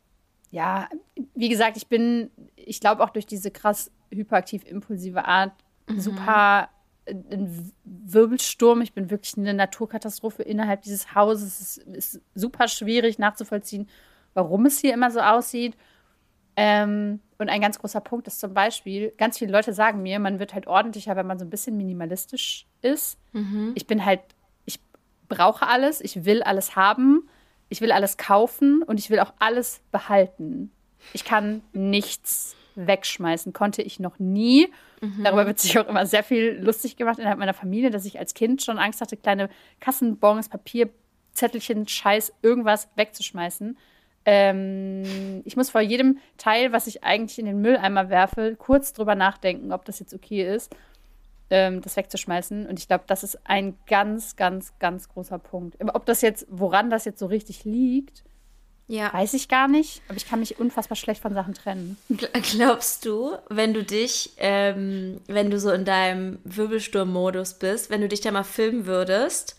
S2: ja, wie gesagt, ich bin, ich glaube auch durch diese krass hyperaktiv-impulsive Art mhm. super ein Wirbelsturm. Ich bin wirklich eine Naturkatastrophe innerhalb dieses Hauses. Es ist super schwierig nachzuvollziehen, warum es hier immer so aussieht. Ähm, und ein ganz großer Punkt ist zum Beispiel, ganz viele Leute sagen mir, man wird halt ordentlicher, wenn man so ein bisschen minimalistisch ist. Mhm. Ich bin halt, ich brauche alles, ich will alles haben ich will alles kaufen und ich will auch alles behalten. Ich kann nichts wegschmeißen, konnte ich noch nie. Mhm. Darüber wird sich auch immer sehr viel lustig gemacht innerhalb meiner Familie, dass ich als Kind schon Angst hatte, kleine Kassenbons, Papierzettelchen, Scheiß, irgendwas wegzuschmeißen. Ähm, ich muss vor jedem Teil, was ich eigentlich in den Mülleimer werfe, kurz drüber nachdenken, ob das jetzt okay ist ähm, das wegzuschmeißen. Und ich glaube, das ist ein ganz, ganz, ganz großer Punkt. Ob das jetzt, woran das jetzt so richtig liegt, ja. weiß ich gar nicht. Aber ich kann mich unfassbar schlecht von Sachen trennen.
S1: Glaubst du, wenn du dich, ähm, wenn du so in deinem Wirbelsturm-Modus bist, wenn du dich da mal filmen würdest,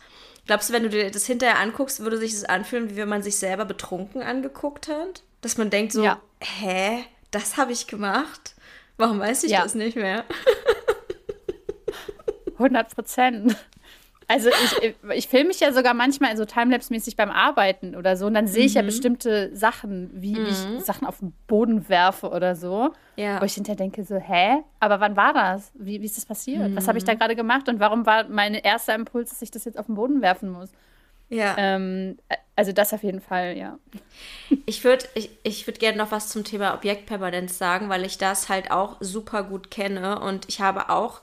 S1: glaubst du, wenn du dir das hinterher anguckst, würde sich das anfühlen, wie wenn man sich selber betrunken angeguckt hat? Dass man denkt so, ja. hä, das habe ich gemacht? Warum weiß ich ja. das nicht mehr?
S2: 100 Prozent. Also ich, ich filme mich ja sogar manchmal so Timelapse-mäßig beim Arbeiten oder so und dann sehe ich mhm. ja bestimmte Sachen, wie mhm. ich Sachen auf den Boden werfe oder so. Ja. Wo ich hinterher denke so, hä? Aber wann war das? Wie, wie ist das passiert? Mhm. Was habe ich da gerade gemacht und warum war mein erster Impuls, dass ich das jetzt auf den Boden werfen muss? Ja. Ähm, also das auf jeden Fall, ja.
S1: Ich würde ich, ich würd gerne noch was zum Thema Objektpermanenz sagen, weil ich das halt auch super gut kenne und ich habe auch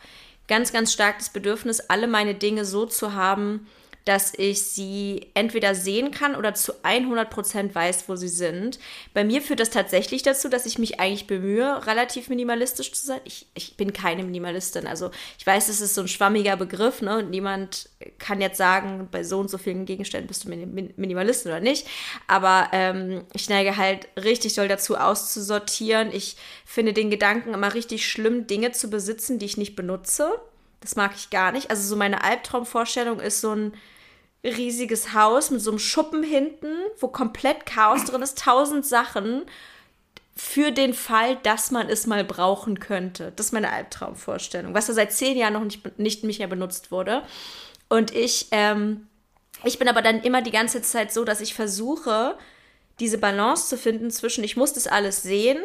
S1: ganz, ganz stark das Bedürfnis, alle meine Dinge so zu haben, dass ich sie entweder sehen kann oder zu 100% weiß, wo sie sind. Bei mir führt das tatsächlich dazu, dass ich mich eigentlich bemühe, relativ minimalistisch zu sein. Ich, ich bin keine Minimalistin. Also ich weiß, es ist so ein schwammiger Begriff, ne? Und niemand kann jetzt sagen, bei so und so vielen Gegenständen bist du Minimalist oder nicht. Aber ähm, ich neige halt richtig doll dazu, auszusortieren. Ich finde den Gedanken immer richtig schlimm, Dinge zu besitzen, die ich nicht benutze. Das mag ich gar nicht. Also so meine Albtraumvorstellung ist so ein riesiges Haus mit so einem Schuppen hinten, wo komplett Chaos drin ist, tausend Sachen für den Fall, dass man es mal brauchen könnte. Das ist meine Albtraumvorstellung, was ja seit zehn Jahren noch nicht, nicht mehr benutzt wurde. Und ich, ähm, ich bin aber dann immer die ganze Zeit so, dass ich versuche, diese Balance zu finden zwischen, ich muss das alles sehen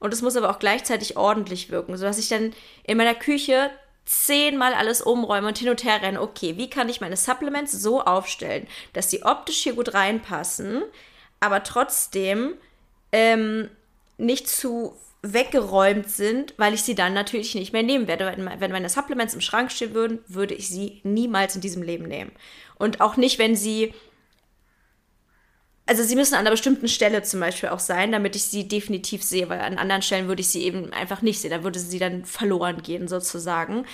S1: und es muss aber auch gleichzeitig ordentlich wirken, sodass ich dann in meiner Küche zehnmal alles umräumen und hin und her rennen. Okay, wie kann ich meine Supplements so aufstellen, dass sie optisch hier gut reinpassen, aber trotzdem ähm, nicht zu weggeräumt sind, weil ich sie dann natürlich nicht mehr nehmen werde. Wenn meine Supplements im Schrank stehen würden, würde ich sie niemals in diesem Leben nehmen. Und auch nicht, wenn sie. Also sie müssen an einer bestimmten Stelle zum Beispiel auch sein, damit ich sie definitiv sehe, weil an anderen Stellen würde ich sie eben einfach nicht sehen. Da würde sie dann verloren gehen sozusagen.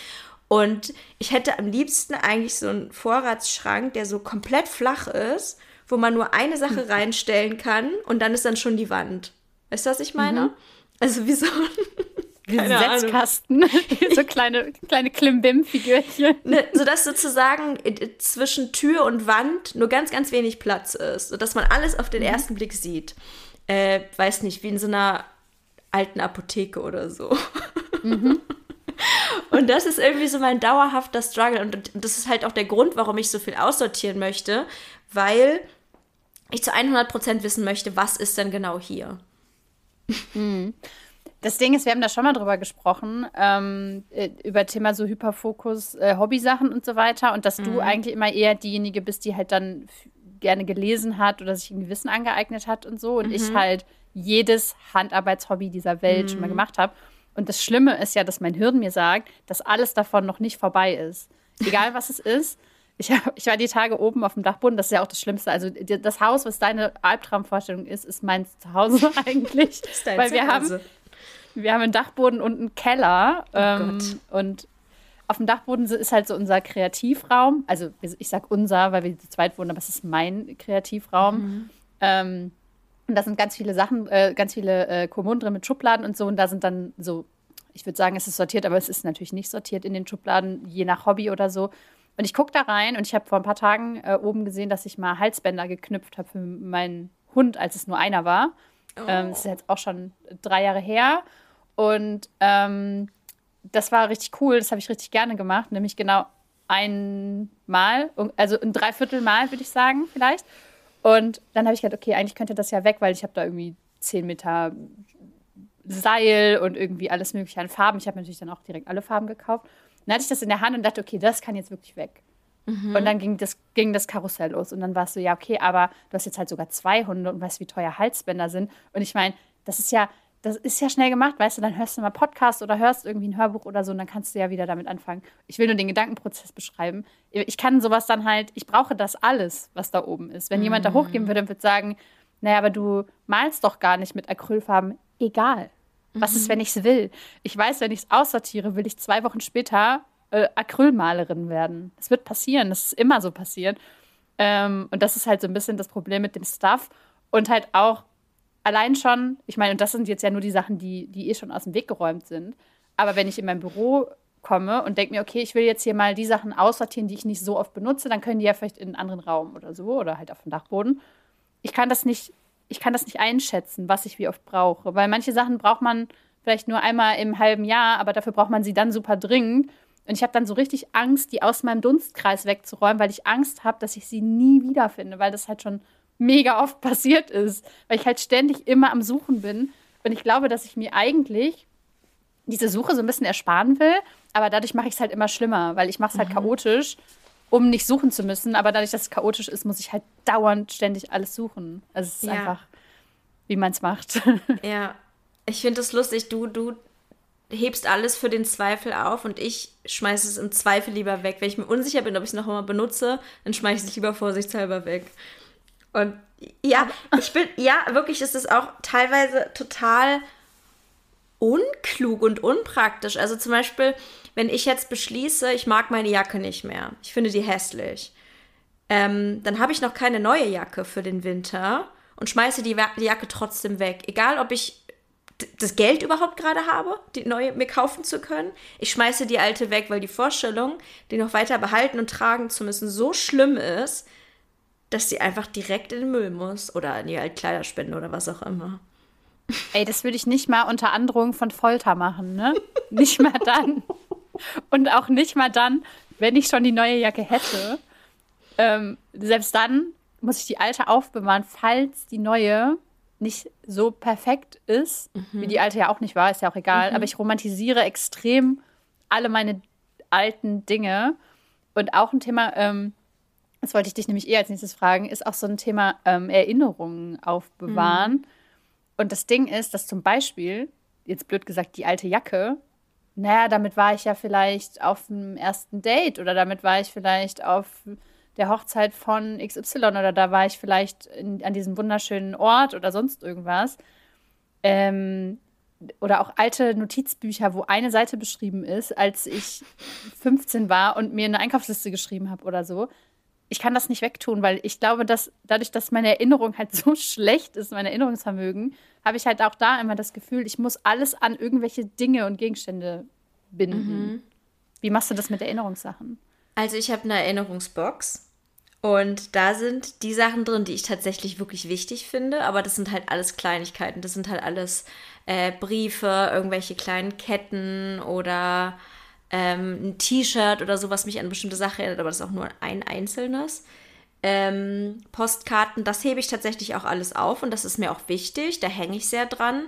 S1: Und ich hätte am liebsten eigentlich so einen Vorratsschrank, der so komplett flach ist, wo man nur eine Sache reinstellen kann und dann ist dann schon die Wand. Weißt du, was ich meine? Mhm. Also wie so
S2: ein Setzkasten, so kleine, kleine Klimbim-Figürchen.
S1: Ne, sodass sozusagen zwischen Tür und Wand nur ganz, ganz wenig Platz ist, sodass man alles auf den mhm. ersten Blick sieht. Äh, weiß nicht, wie in so einer alten Apotheke oder so. Mhm. Und das ist irgendwie so mein dauerhafter Struggle. Und das ist halt auch der Grund, warum ich so viel aussortieren möchte, weil ich zu 100% wissen möchte, was ist denn genau hier.
S2: Mhm. Das Ding ist, wir haben da schon mal drüber gesprochen, ähm, äh, über Thema so Hyperfokus, äh, Hobbysachen und so weiter. Und dass mhm. du eigentlich immer eher diejenige bist, die halt dann gerne gelesen hat oder sich irgendwie Wissen angeeignet hat und so. Und mhm. ich halt jedes Handarbeitshobby dieser Welt mhm. schon mal mhm. gemacht habe. Und das Schlimme ist ja, dass mein Hirn mir sagt, dass alles davon noch nicht vorbei ist. Egal was es ist. Ich, hab, ich war die Tage oben auf dem Dachboden, das ist ja auch das Schlimmste. Also das Haus, was deine Albtraumvorstellung ist, ist mein Zuhause eigentlich. Das ist dein weil wir haben, wir haben einen Dachboden und einen Keller. Oh ähm, und auf dem Dachboden ist halt so unser Kreativraum. Also ich sag unser, weil wir zu zweit wohnen, aber es ist mein Kreativraum. Mhm. Ähm, und da sind ganz viele Sachen, äh, ganz viele äh, Kommunen drin mit Schubladen und so. Und da sind dann so, ich würde sagen, es ist sortiert, aber es ist natürlich nicht sortiert in den Schubladen, je nach Hobby oder so. Und ich gucke da rein und ich habe vor ein paar Tagen äh, oben gesehen, dass ich mal Halsbänder geknüpft habe für meinen Hund, als es nur einer war. Oh. Ähm, das ist jetzt auch schon drei Jahre her. Und ähm, das war richtig cool, das habe ich richtig gerne gemacht, nämlich genau einmal, also ein Dreiviertelmal, würde ich sagen, vielleicht. Und dann habe ich gedacht, okay, eigentlich könnte das ja weg, weil ich habe da irgendwie zehn Meter Seil und irgendwie alles mögliche an Farben. Ich habe natürlich dann auch direkt alle Farben gekauft. Dann hatte ich das in der Hand und dachte, okay, das kann jetzt wirklich weg. Mhm. Und dann ging das, ging das Karussell los. Und dann war es so, ja, okay, aber du hast jetzt halt sogar zwei Hunde und weißt, wie teuer Halsbänder sind. Und ich meine, das ist ja, das ist ja schnell gemacht, weißt du, dann hörst du mal Podcast oder hörst irgendwie ein Hörbuch oder so und dann kannst du ja wieder damit anfangen. Ich will nur den Gedankenprozess beschreiben. Ich kann sowas dann halt, ich brauche das alles, was da oben ist. Wenn mhm. jemand da hochgehen würde und würde sagen, naja, aber du malst doch gar nicht mit Acrylfarben, egal. Was ist, mhm. wenn ich es will? Ich weiß, wenn ich es aussortiere, will ich zwei Wochen später äh, Acrylmalerin werden. Das wird passieren. Das ist immer so passiert. Ähm, und das ist halt so ein bisschen das Problem mit dem Stuff. Und halt auch allein schon, ich meine, und das sind jetzt ja nur die Sachen, die, die eh schon aus dem Weg geräumt sind. Aber wenn ich in mein Büro komme und denke mir, okay, ich will jetzt hier mal die Sachen aussortieren, die ich nicht so oft benutze, dann können die ja vielleicht in einen anderen Raum oder so oder halt auf dem Dachboden. Ich kann das nicht ich kann das nicht einschätzen, was ich wie oft brauche. Weil manche Sachen braucht man vielleicht nur einmal im halben Jahr, aber dafür braucht man sie dann super dringend. Und ich habe dann so richtig Angst, die aus meinem Dunstkreis wegzuräumen, weil ich Angst habe, dass ich sie nie wiederfinde, weil das halt schon mega oft passiert ist. Weil ich halt ständig immer am Suchen bin. Und ich glaube, dass ich mir eigentlich diese Suche so ein bisschen ersparen will, aber dadurch mache ich es halt immer schlimmer, weil ich mache es halt mhm. chaotisch um nicht suchen zu müssen. Aber dadurch, dass es chaotisch ist, muss ich halt dauernd ständig alles suchen. Also es ist ja. einfach, wie man es macht.
S1: Ja, ich finde es lustig. Du, du hebst alles für den Zweifel auf und ich schmeiße es im Zweifel lieber weg. Wenn ich mir unsicher bin, ob ich es noch einmal benutze, dann schmeiße ich es lieber vorsichtshalber weg. Und ja, ich bin, ja, wirklich ist es auch teilweise total unklug und unpraktisch. Also zum Beispiel, wenn ich jetzt beschließe, ich mag meine Jacke nicht mehr, ich finde die hässlich, ähm, dann habe ich noch keine neue Jacke für den Winter und schmeiße die, die Jacke trotzdem weg. Egal, ob ich das Geld überhaupt gerade habe, die neue mir kaufen zu können. Ich schmeiße die alte weg, weil die Vorstellung, die noch weiter behalten und tragen zu müssen, so schlimm ist, dass sie einfach direkt in den Müll muss oder in die Altkleiderspende oder was auch immer.
S2: Ey, das würde ich nicht mal unter Androhung von Folter machen, ne? nicht mal dann. Und auch nicht mal dann, wenn ich schon die neue Jacke hätte. Ähm, selbst dann muss ich die alte aufbewahren, falls die neue nicht so perfekt ist, mhm. wie die alte ja auch nicht war, ist ja auch egal. Mhm. Aber ich romantisiere extrem alle meine alten Dinge. Und auch ein Thema, ähm, das wollte ich dich nämlich eher als nächstes fragen, ist auch so ein Thema ähm, Erinnerungen aufbewahren. Mhm. Und das Ding ist, dass zum Beispiel, jetzt blöd gesagt, die alte Jacke, naja, damit war ich ja vielleicht auf dem ersten Date oder damit war ich vielleicht auf der Hochzeit von XY oder da war ich vielleicht in, an diesem wunderschönen Ort oder sonst irgendwas. Ähm, oder auch alte Notizbücher, wo eine Seite beschrieben ist, als ich 15 war und mir eine Einkaufsliste geschrieben habe oder so. Ich kann das nicht wegtun, weil ich glaube, dass dadurch, dass meine Erinnerung halt so schlecht ist, mein Erinnerungsvermögen, habe ich halt auch da immer das Gefühl, ich muss alles an irgendwelche Dinge und Gegenstände binden. Mhm. Wie machst du das mit Erinnerungssachen?
S1: Also ich habe eine Erinnerungsbox und da sind die Sachen drin, die ich tatsächlich wirklich wichtig finde, aber das sind halt alles Kleinigkeiten. Das sind halt alles äh, Briefe, irgendwelche kleinen Ketten oder ähm, ein T-Shirt oder so, was mich an eine bestimmte Sache erinnert, aber das ist auch nur ein einzelnes. Ähm, Postkarten, das hebe ich tatsächlich auch alles auf und das ist mir auch wichtig, da hänge ich sehr dran.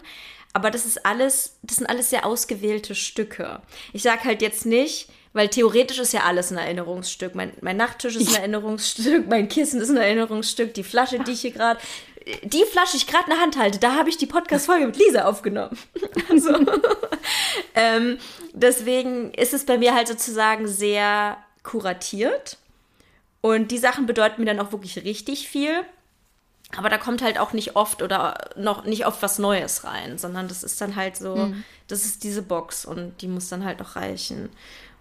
S1: Aber das ist alles, das sind alles sehr ausgewählte Stücke. Ich sage halt jetzt nicht, weil theoretisch ist ja alles ein Erinnerungsstück. Mein, mein Nachttisch ist ein Erinnerungsstück, mein Kissen ist ein Erinnerungsstück, die Flasche, die ich hier gerade, die Flasche, ich gerade in der Hand halte, da habe ich die Podcast-Folge mit Lisa aufgenommen. also, ähm, deswegen ist es bei mir halt sozusagen sehr kuratiert. Und die Sachen bedeuten mir dann auch wirklich richtig viel. Aber da kommt halt auch nicht oft oder noch nicht oft was Neues rein, sondern das ist dann halt so, mhm. das ist diese Box und die muss dann halt auch reichen.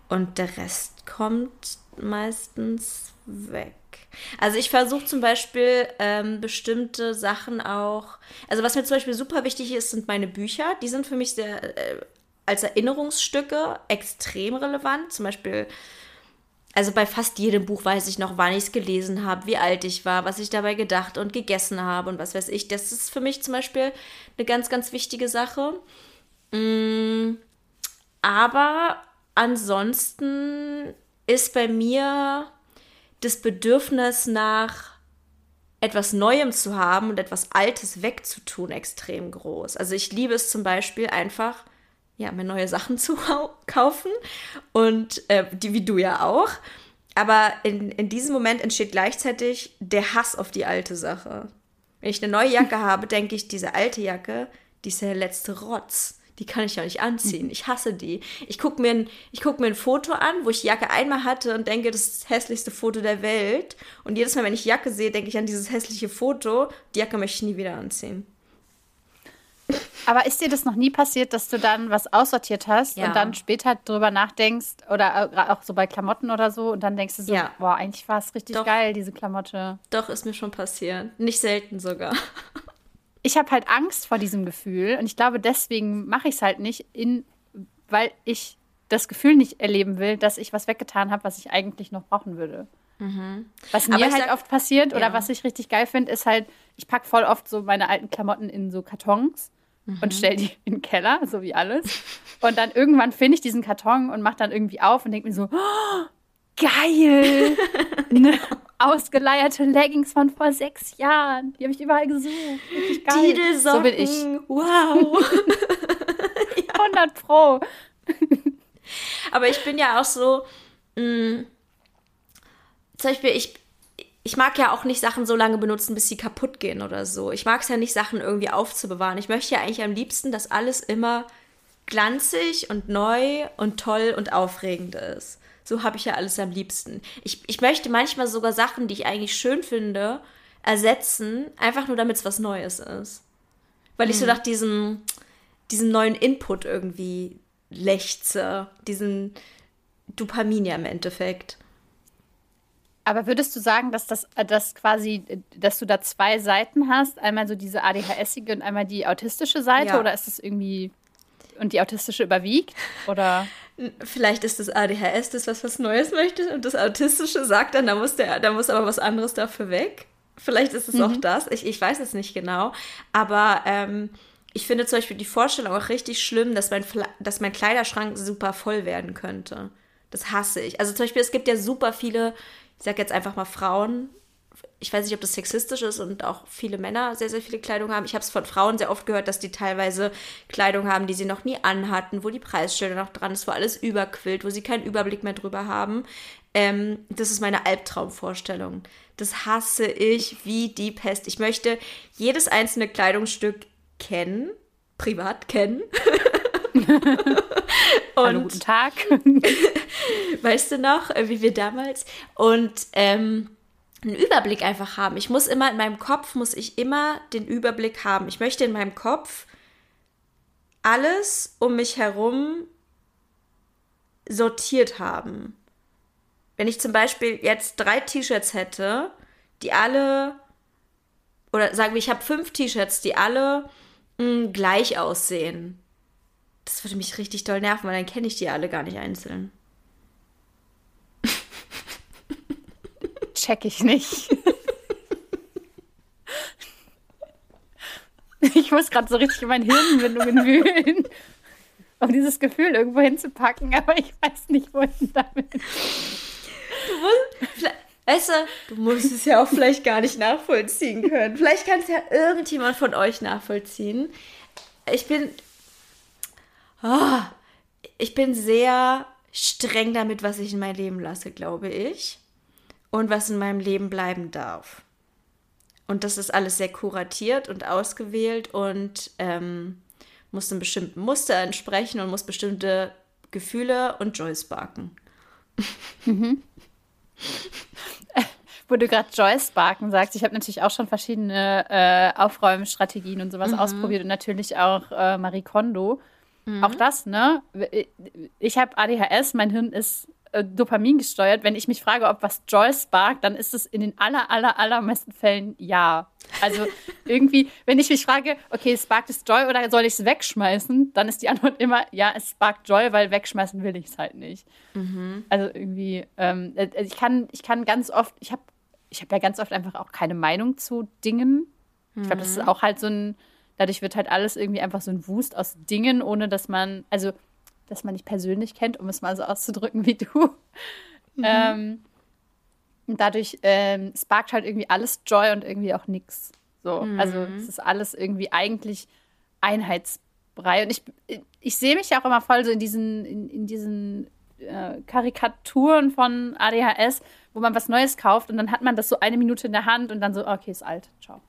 S1: Und der Rest kommt meistens weg. Also ich versuche zum Beispiel ähm, bestimmte Sachen auch. Also was mir zum Beispiel super wichtig ist, sind meine Bücher. Die sind für mich sehr äh, als Erinnerungsstücke extrem relevant. Zum Beispiel also bei fast jedem Buch weiß ich noch, wann ich es gelesen habe, wie alt ich war, was ich dabei gedacht und gegessen habe und was weiß ich. Das ist für mich zum Beispiel eine ganz, ganz wichtige Sache. Mm, aber ansonsten ist bei mir das Bedürfnis nach etwas Neuem zu haben und etwas Altes wegzutun extrem groß. Also ich liebe es zum Beispiel einfach, ja, mir neue Sachen zu kaufen und äh, die wie du ja auch. Aber in, in diesem Moment entsteht gleichzeitig der Hass auf die alte Sache. Wenn ich eine neue Jacke habe, denke ich, diese alte Jacke, die ist ja der letzte Rotz. Die kann ich ja nicht anziehen. Ich hasse die. Ich gucke mir, ein, guck mir ein Foto an, wo ich die Jacke einmal hatte und denke, das ist das hässlichste Foto der Welt. Und jedes Mal, wenn ich Jacke sehe, denke ich an dieses hässliche Foto. Die Jacke möchte ich nie wieder anziehen.
S2: Aber ist dir das noch nie passiert, dass du dann was aussortiert hast ja. und dann später drüber nachdenkst oder äh, auch so bei Klamotten oder so und dann denkst du so, ja. boah, eigentlich war es richtig Doch. geil, diese Klamotte.
S1: Doch, ist mir schon passiert. Nicht selten sogar.
S2: Ich habe halt Angst vor diesem Gefühl und ich glaube, deswegen mache ich es halt nicht, in, weil ich das Gefühl nicht erleben will, dass ich was weggetan habe, was ich eigentlich noch brauchen würde. Mhm. Was mir halt sag, oft passiert ja. oder was ich richtig geil finde, ist halt, ich packe voll oft so meine alten Klamotten in so Kartons mhm. und stelle die in den Keller, so wie alles. Und dann irgendwann finde ich diesen Karton und mache dann irgendwie auf und denke mir so, oh, geil! Eine ausgeleierte Leggings von vor sechs Jahren. Die habe ich überall gesucht. Richtig geil. Didelsocken. So bin ich. Wow. 100 Pro.
S1: Aber ich bin ja auch so, mh, mm, zum Beispiel, ich, ich mag ja auch nicht Sachen so lange benutzen, bis sie kaputt gehen oder so. Ich mag es ja nicht, Sachen irgendwie aufzubewahren. Ich möchte ja eigentlich am liebsten, dass alles immer glanzig und neu und toll und aufregend ist. So habe ich ja alles am liebsten. Ich, ich möchte manchmal sogar Sachen, die ich eigentlich schön finde, ersetzen, einfach nur damit es was Neues ist. Weil ich so hm. nach diesem, diesem neuen Input irgendwie lechze. Diesen Dopamin ja im Endeffekt.
S2: Aber würdest du sagen, dass das äh, dass quasi, dass du da zwei Seiten hast? Einmal so diese ADHSige und einmal die autistische Seite? Ja. Oder ist das irgendwie und die autistische überwiegt? Oder?
S1: Vielleicht ist das ADHS das, was was Neues möchte und das Autistische sagt dann, da muss, der, da muss aber was anderes dafür weg. Vielleicht ist es mhm. auch das. Ich, ich weiß es nicht genau. Aber ähm, ich finde zum Beispiel die Vorstellung auch richtig schlimm, dass mein, dass mein Kleiderschrank super voll werden könnte. Das hasse ich. Also zum Beispiel, es gibt ja super viele ich sag jetzt einfach mal Frauen, ich weiß nicht, ob das sexistisch ist und auch viele Männer sehr, sehr viele Kleidung haben. Ich habe es von Frauen sehr oft gehört, dass die teilweise Kleidung haben, die sie noch nie anhatten, wo die Preisschilder noch dran ist, wo alles überquillt, wo sie keinen Überblick mehr drüber haben. Ähm, das ist meine Albtraumvorstellung. Das hasse ich wie die Pest. Ich möchte jedes einzelne Kleidungsstück kennen, privat kennen.
S2: Und Hallo, guten Tag.
S1: weißt du noch, äh, wie wir damals und ähm, einen Überblick einfach haben. Ich muss immer in meinem Kopf muss ich immer den Überblick haben. Ich möchte in meinem Kopf alles um mich herum sortiert haben. Wenn ich zum Beispiel jetzt drei T-Shirts hätte, die alle, oder sagen wir, ich habe fünf T-Shirts, die alle mh, mm, gleich aussehen. Das würde mich richtig doll nerven, weil dann kenne ich die alle gar nicht einzeln.
S2: Check ich nicht. ich muss gerade so richtig in meinen Hirnwindungen wühlen, um dieses Gefühl irgendwo hinzupacken, aber ich weiß nicht, wohin damit.
S1: Du musst, weißt du, du musst es ja auch vielleicht gar nicht nachvollziehen können. Vielleicht kann es ja irgendjemand von euch nachvollziehen. Ich bin oh, ich bin sehr streng damit, was ich in mein Leben lasse, glaube ich. Und was in meinem Leben bleiben darf. Und das ist alles sehr kuratiert und ausgewählt und ähm, muss einem bestimmten Muster entsprechen und muss bestimmte Gefühle und Joy sparken. Mhm.
S2: Wo du gerade Joy sparken sagst, ich habe natürlich auch schon verschiedene äh, Aufräumstrategien und sowas mhm. ausprobiert und natürlich auch äh, Marie Kondo. Mhm. Auch das, ne? Ich habe ADHS, mein Hirn ist äh, Dopamin gesteuert. Wenn ich mich frage, ob was Joy sparkt, dann ist es in den aller, aller, allermeisten Fällen ja. Also irgendwie, wenn ich mich frage, okay, sparkt es Joy oder soll ich es wegschmeißen, dann ist die Antwort immer, ja, es sparkt Joy, weil wegschmeißen will ich es halt nicht. Mhm. Also irgendwie, ähm, äh, ich, kann, ich kann ganz oft, ich habe ich hab ja ganz oft einfach auch keine Meinung zu Dingen. Ich glaube, das ist mhm. auch halt so ein Dadurch wird halt alles irgendwie einfach so ein Wust aus Dingen, ohne dass man, also, dass man nicht persönlich kennt, um es mal so auszudrücken wie du. Mhm. Ähm, und dadurch ähm, sparkt halt irgendwie alles Joy und irgendwie auch nichts. So, mhm. also es ist alles irgendwie eigentlich Einheitsbrei. Und ich, ich sehe mich ja auch immer voll so in diesen, in, in diesen äh, Karikaturen von ADHS, wo man was Neues kauft und dann hat man das so eine Minute in der Hand und dann so, okay, ist alt, ciao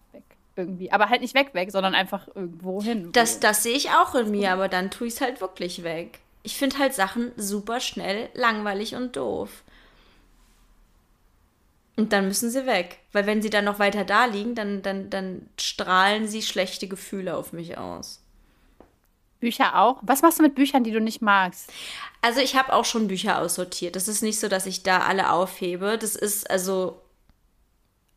S2: irgendwie. Aber halt nicht weg, weg, sondern einfach irgendwo hin.
S1: Das, das sehe ich auch in mir, aber dann tue ich es halt wirklich weg. Ich finde halt Sachen super schnell langweilig und doof. Und dann müssen sie weg. Weil wenn sie dann noch weiter da liegen, dann, dann, dann strahlen sie schlechte Gefühle auf mich aus.
S2: Bücher auch? Was machst du mit Büchern, die du nicht magst?
S1: Also ich habe auch schon Bücher aussortiert. Das ist nicht so, dass ich da alle aufhebe. Das ist also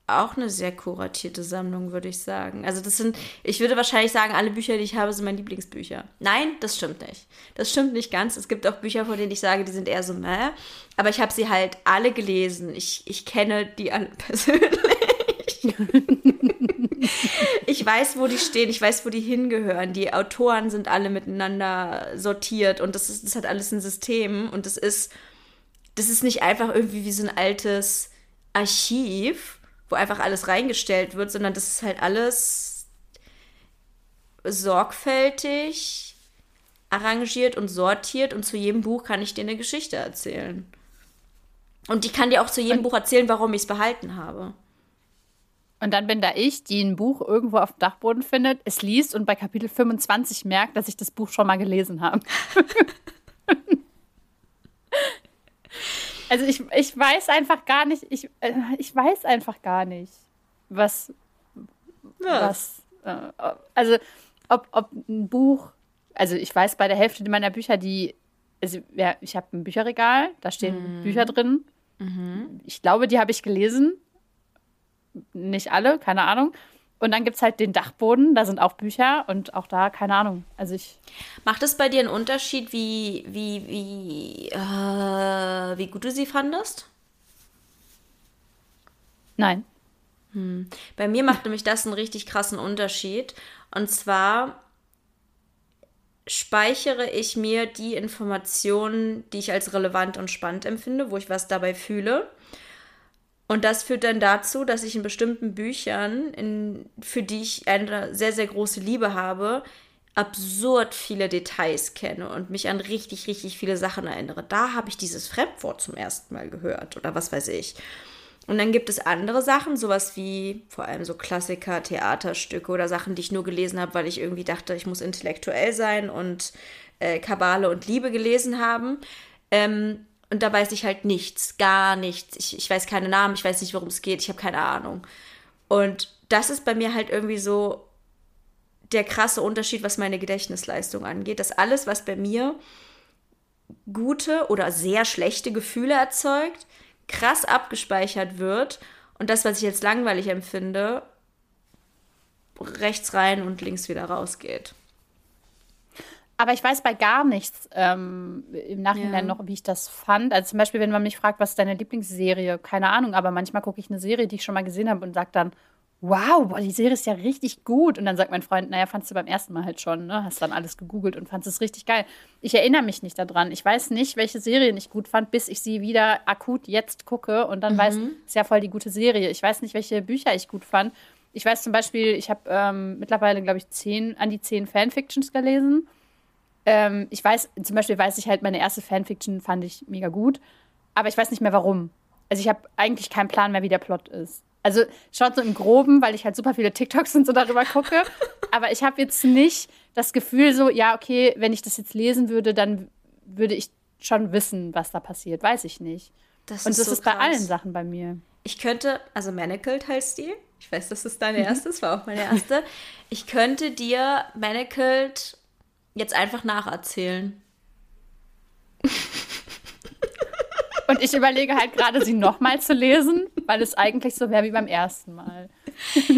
S1: auch eine sehr kuratierte Sammlung, würde ich sagen. Also das sind, ich würde wahrscheinlich sagen, alle Bücher, die ich habe, sind meine Lieblingsbücher. Nein, das stimmt nicht. Das stimmt nicht ganz. Es gibt auch Bücher, von denen ich sage, die sind eher so meh. Aber ich habe sie halt alle gelesen. Ich, ich kenne die alle persönlich. ich weiß, wo die stehen, ich weiß, wo die hingehören. Die Autoren sind alle miteinander sortiert und das, ist, das hat alles ein System und das ist, das ist nicht einfach irgendwie wie so ein altes Archiv, wo einfach alles reingestellt wird, sondern das ist halt alles sorgfältig arrangiert und sortiert und zu jedem Buch kann ich dir eine Geschichte erzählen. Und ich kann dir auch zu jedem und Buch erzählen, warum ich es behalten habe.
S2: Und dann bin da ich, die ein Buch irgendwo auf dem Dachboden findet, es liest und bei Kapitel 25 merkt, dass ich das Buch schon mal gelesen habe. Also ich, ich weiß einfach gar nicht, ich, äh, ich weiß einfach gar nicht, was, ja. was, äh, also ob, ob ein Buch, also ich weiß bei der Hälfte meiner Bücher, die, also ja, ich habe ein Bücherregal, da stehen mhm. Bücher drin. Mhm. Ich glaube, die habe ich gelesen. Nicht alle, keine Ahnung. Und dann gibt es halt den Dachboden, da sind auch Bücher und auch da, keine Ahnung. Also ich.
S1: Macht es bei dir einen Unterschied, wie, wie, wie, äh, wie gut du sie fandest?
S2: Nein.
S1: Hm. Bei mir macht nämlich das einen richtig krassen Unterschied. Und zwar speichere ich mir die Informationen, die ich als relevant und spannend empfinde, wo ich was dabei fühle. Und das führt dann dazu, dass ich in bestimmten Büchern, in, für die ich eine sehr, sehr große Liebe habe, absurd viele Details kenne und mich an richtig, richtig viele Sachen erinnere. Da habe ich dieses Fremdwort zum ersten Mal gehört oder was weiß ich. Und dann gibt es andere Sachen, sowas wie vor allem so Klassiker, Theaterstücke oder Sachen, die ich nur gelesen habe, weil ich irgendwie dachte, ich muss intellektuell sein und äh, Kabale und Liebe gelesen haben. Ähm, und da weiß ich halt nichts, gar nichts. Ich, ich weiß keine Namen, ich weiß nicht, worum es geht, ich habe keine Ahnung. Und das ist bei mir halt irgendwie so der krasse Unterschied, was meine Gedächtnisleistung angeht, dass alles, was bei mir gute oder sehr schlechte Gefühle erzeugt, krass abgespeichert wird und das, was ich jetzt langweilig empfinde, rechts rein und links wieder rausgeht.
S2: Aber ich weiß bei gar nichts ähm, im Nachhinein ja. noch, wie ich das fand. Also zum Beispiel, wenn man mich fragt, was ist deine Lieblingsserie? Keine Ahnung, aber manchmal gucke ich eine Serie, die ich schon mal gesehen habe und sage dann, wow, boah, die Serie ist ja richtig gut. Und dann sagt mein Freund, naja, fandst du beim ersten Mal halt schon, ne? Hast dann alles gegoogelt und fandest es richtig geil. Ich erinnere mich nicht daran. Ich weiß nicht, welche Serien ich gut fand, bis ich sie wieder akut jetzt gucke und dann mhm. weiß, ist ja voll die gute Serie. Ich weiß nicht, welche Bücher ich gut fand. Ich weiß zum Beispiel, ich habe ähm, mittlerweile, glaube ich, zehn, an die zehn Fanfictions gelesen. Ähm, ich weiß, zum Beispiel weiß ich halt, meine erste Fanfiction fand ich mega gut, aber ich weiß nicht mehr warum. Also ich habe eigentlich keinen Plan mehr, wie der Plot ist. Also schaut so im Groben, weil ich halt super viele TikToks und so darüber gucke. aber ich habe jetzt nicht das Gefühl so, ja, okay, wenn ich das jetzt lesen würde, dann würde ich schon wissen, was da passiert. Weiß ich nicht. Das und das so ist krass. bei allen Sachen bei mir.
S1: Ich könnte, also Manacled heißt die. Ich weiß, das ist deine erste, das war auch meine erste. Ich könnte dir Manacled jetzt einfach nacherzählen.
S2: Und ich überlege halt gerade, sie nochmal zu lesen, weil es eigentlich so wäre wie beim ersten Mal.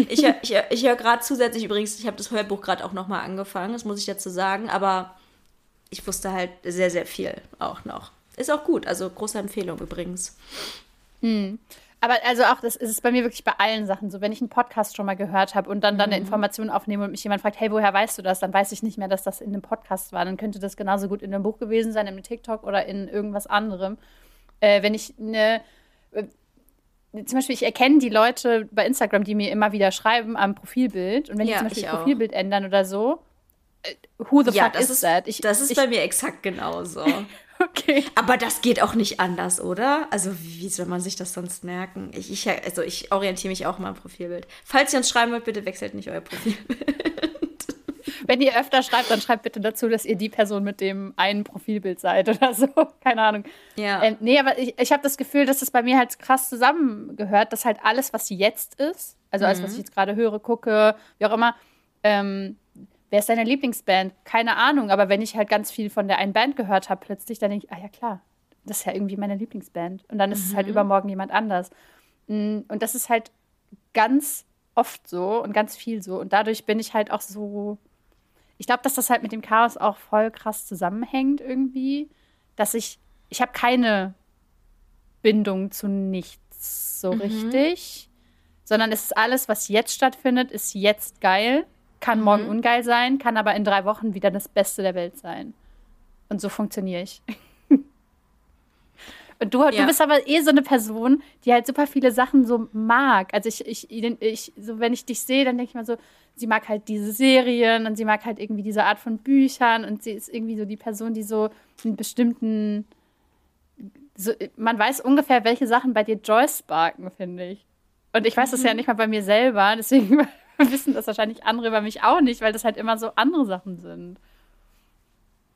S1: ich höre ich, ich hör gerade zusätzlich übrigens, ich habe das Hörbuch gerade auch nochmal angefangen, das muss ich dazu sagen, aber ich wusste halt sehr, sehr viel auch noch. Ist auch gut, also große Empfehlung übrigens.
S2: Hm. Aber also auch, das ist bei mir wirklich bei allen Sachen so. Wenn ich einen Podcast schon mal gehört habe und dann, dann eine mhm. Information aufnehme und mich jemand fragt, hey, woher weißt du das? Dann weiß ich nicht mehr, dass das in einem Podcast war. Dann könnte das genauso gut in einem Buch gewesen sein, in einem TikTok oder in irgendwas anderem. Äh, wenn ich eine äh, zum Beispiel, ich erkenne die Leute bei Instagram, die mir immer wieder schreiben am Profilbild. Und wenn ja, die zum Beispiel das Profilbild ändern oder so,
S1: äh, who the ja, fuck is ist, that? Ich, das ist ich, bei mir exakt genauso. Okay. Aber das geht auch nicht anders, oder? Also, wie soll man sich das sonst merken? Ich, ich, also ich orientiere mich auch mal am Profilbild. Falls ihr uns schreiben wollt, bitte wechselt nicht euer Profilbild.
S2: Wenn ihr öfter schreibt, dann schreibt bitte dazu, dass ihr die Person mit dem einen Profilbild seid oder so. Keine Ahnung. Ja. Ähm, nee, aber ich, ich habe das Gefühl, dass das bei mir halt krass zusammengehört, dass halt alles, was jetzt ist, also alles, was mhm. ich jetzt gerade höre, gucke, wie auch immer, ähm, Wer ist deine Lieblingsband? Keine Ahnung, aber wenn ich halt ganz viel von der einen Band gehört habe, plötzlich, dann denke ich, ah ja klar, das ist ja irgendwie meine Lieblingsband. Und dann ist mhm. es halt mhm. übermorgen jemand anders. Mm, und das ist halt ganz oft so und ganz viel so. Und dadurch bin ich halt auch so. Ich glaube, dass das halt mit dem Chaos auch voll krass zusammenhängt irgendwie. Dass ich, ich habe keine Bindung zu nichts so mhm. richtig. Sondern es ist alles, was jetzt stattfindet, ist jetzt geil kann morgen mhm. ungeil sein, kann aber in drei Wochen wieder das Beste der Welt sein. Und so funktioniere ich. Und du, ja. du bist aber eh so eine Person, die halt super viele Sachen so mag. Also ich, ich, ich so wenn ich dich sehe, dann denke ich mal so, sie mag halt diese Serien und sie mag halt irgendwie diese Art von Büchern und sie ist irgendwie so die Person, die so einen bestimmten, so, man weiß ungefähr, welche Sachen bei dir Joy sparken, finde ich. Und ich weiß das ja mhm. nicht mal bei mir selber, deswegen wissen das wahrscheinlich andere über mich auch nicht, weil das halt immer so andere Sachen sind.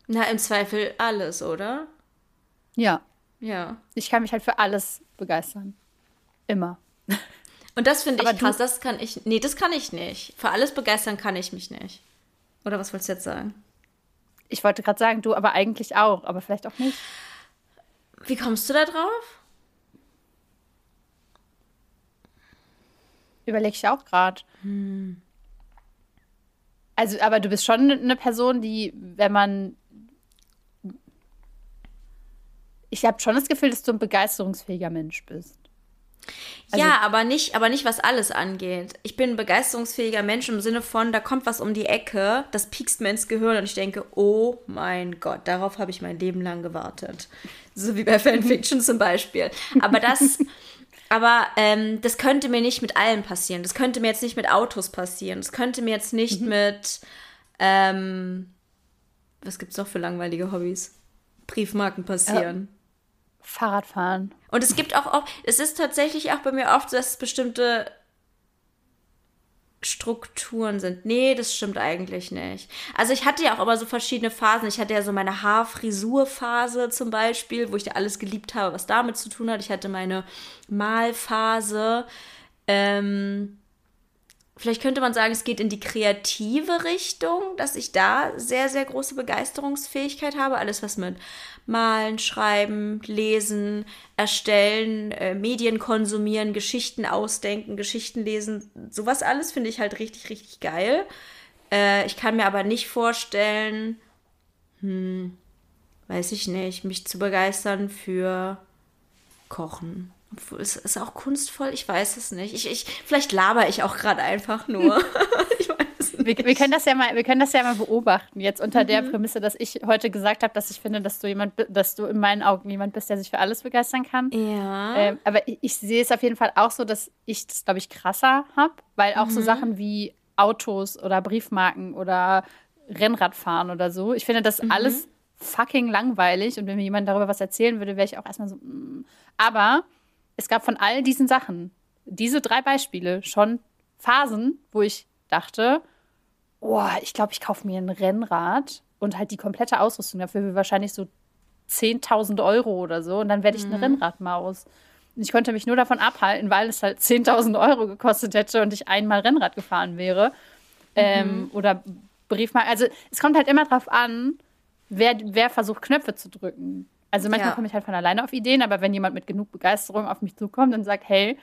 S1: Na, im Zweifel alles, oder?
S2: Ja. Ja. Ich kann mich halt für alles begeistern. Immer.
S1: Und das finde ich krass, das kann ich. Nee, das kann ich nicht. Für alles begeistern kann ich mich nicht. Oder was wolltest du jetzt sagen?
S2: Ich wollte gerade sagen, du aber eigentlich auch, aber vielleicht auch nicht.
S1: Wie kommst du da drauf?
S2: Überlege ich auch gerade. Hm. Also, aber du bist schon eine Person, die, wenn man. Ich habe schon das Gefühl, dass du ein begeisterungsfähiger Mensch bist.
S1: Also, ja, aber nicht, aber nicht, was alles angeht. Ich bin ein begeisterungsfähiger Mensch im Sinne von, da kommt was um die Ecke, das piekst mir ins Gehirn und ich denke, oh mein Gott, darauf habe ich mein Leben lang gewartet. So wie bei Fanfiction zum Beispiel. Aber das, Aber ähm, das könnte mir nicht mit allem passieren. Das könnte mir jetzt nicht mit Autos passieren. Das könnte mir jetzt nicht mhm. mit. Ähm, was es noch für langweilige Hobbys? Briefmarken passieren. Ja.
S2: Fahrradfahren.
S1: Und es gibt auch, auch, es ist tatsächlich auch bei mir oft so, dass es bestimmte Strukturen sind. Nee, das stimmt eigentlich nicht. Also ich hatte ja auch immer so verschiedene Phasen. Ich hatte ja so meine Haarfrisurphase zum Beispiel, wo ich da alles geliebt habe, was damit zu tun hat. Ich hatte meine Malphase. Ähm, vielleicht könnte man sagen, es geht in die kreative Richtung, dass ich da sehr, sehr große Begeisterungsfähigkeit habe. Alles, was mit Malen, Schreiben, Lesen, Erstellen, äh, Medien konsumieren, Geschichten ausdenken, Geschichten lesen, sowas alles finde ich halt richtig, richtig geil. Äh, ich kann mir aber nicht vorstellen, hm, weiß ich nicht, mich zu begeistern für Kochen. Es ist auch kunstvoll, ich weiß es nicht. Ich, ich, vielleicht laber ich auch gerade einfach nur.
S2: Wir, wir, können das ja mal, wir können das ja mal beobachten, jetzt unter mhm. der Prämisse, dass ich heute gesagt habe, dass ich finde, dass du jemand, dass du in meinen Augen jemand bist, der sich für alles begeistern kann.
S1: Ja.
S2: Ähm, aber ich, ich, sehe es auf jeden Fall auch so, dass ich das, glaube ich, krasser habe, weil auch mhm. so Sachen wie Autos oder Briefmarken oder Rennradfahren oder so, ich finde das mhm. alles fucking langweilig und wenn mir jemand darüber was erzählen würde, wäre ich auch erstmal so, mm. aber es gab von all diesen Sachen, diese drei Beispiele, schon Phasen, wo ich dachte, oh, ich glaube, ich kaufe mir ein Rennrad und halt die komplette Ausrüstung dafür will wahrscheinlich so 10.000 Euro oder so und dann werde ich eine mhm. Rennradmaus. Und ich konnte mich nur davon abhalten, weil es halt 10.000 Euro gekostet hätte und ich einmal Rennrad gefahren wäre. Ähm, mhm. oder Briefmarken. Also es kommt halt immer drauf an, wer, wer versucht, Knöpfe zu drücken. Also manchmal ja. komme ich halt von alleine auf Ideen, aber wenn jemand mit genug Begeisterung auf mich zukommt und sagt, hey,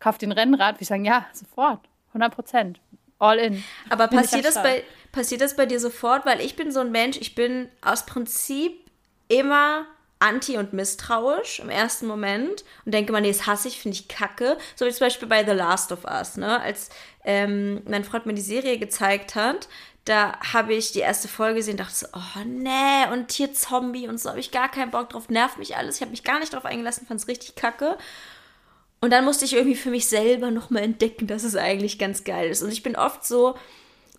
S2: kauf den Rennrad, würde ich sagen, ja, sofort, 100 Prozent, all in.
S1: Aber passiert das, bei, passiert das bei dir sofort? Weil ich bin so ein Mensch, ich bin aus Prinzip immer anti und misstrauisch im ersten Moment und denke mal, nee, das hasse ich, finde ich kacke. So wie zum Beispiel bei The Last of Us, ne? Als ähm, mein Freund mir die Serie gezeigt hat, da habe ich die erste Folge gesehen dachte so, oh nee, und hier Zombie und so habe ich gar keinen Bock drauf, nervt mich alles. Ich habe mich gar nicht drauf eingelassen, fand es richtig kacke. Und dann musste ich irgendwie für mich selber nochmal entdecken, dass es eigentlich ganz geil ist. Und ich bin oft so,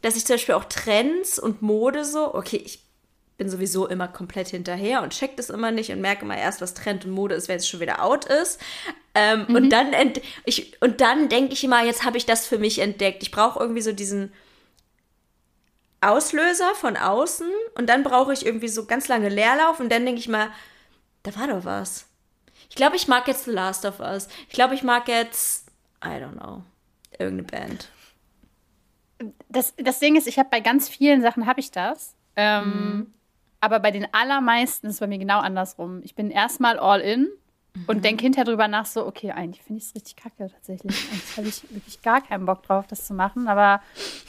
S1: dass ich zum Beispiel auch Trends und Mode so, okay, ich bin sowieso immer komplett hinterher und check das immer nicht und merke immer erst, was Trend und Mode ist, wenn es schon wieder out ist. Ähm, mhm. Und dann, ich, dann denke ich immer, jetzt habe ich das für mich entdeckt. Ich brauche irgendwie so diesen Auslöser von außen und dann brauche ich irgendwie so ganz lange Leerlauf und dann denke ich mal, da war doch was. Ich glaube, ich mag jetzt The Last of Us. Ich glaube, ich mag jetzt, I don't know, irgendeine Band.
S2: Das, das Ding ist, ich habe bei ganz vielen Sachen habe ich das. Ähm, mhm. Aber bei den allermeisten ist es bei mir genau andersrum. Ich bin erstmal all in und mhm. denke hinterher drüber nach, so, okay, eigentlich finde ich es richtig kacke tatsächlich. Eigentlich habe ich wirklich gar keinen Bock drauf, das zu machen. Aber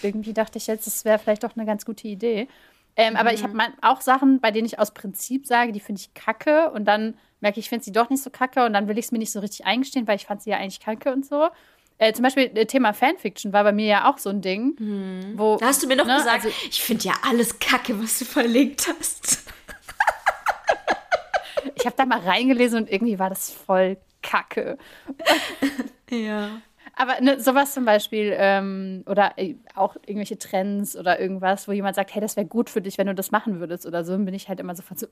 S2: irgendwie dachte ich jetzt, das wäre vielleicht doch eine ganz gute Idee. Ähm, mhm. Aber ich habe mhm. auch Sachen, bei denen ich aus Prinzip sage, die finde ich kacke. Und dann merke ich, ich finde sie doch nicht so kacke. Und dann will ich es mir nicht so richtig eingestehen, weil ich fand sie ja eigentlich kacke und so. Äh, zum Beispiel äh, Thema Fanfiction war bei mir ja auch so ein Ding. Mhm. Wo,
S1: da hast du mir noch ne, gesagt, also, ich finde ja alles kacke, was du verlegt hast.
S2: Ich habe da mal reingelesen und irgendwie war das voll kacke.
S1: ja.
S2: Aber ne, sowas zum Beispiel ähm, oder äh, auch irgendwelche Trends oder irgendwas, wo jemand sagt, hey, das wäre gut für dich, wenn du das machen würdest oder so, dann bin ich halt immer sofort so,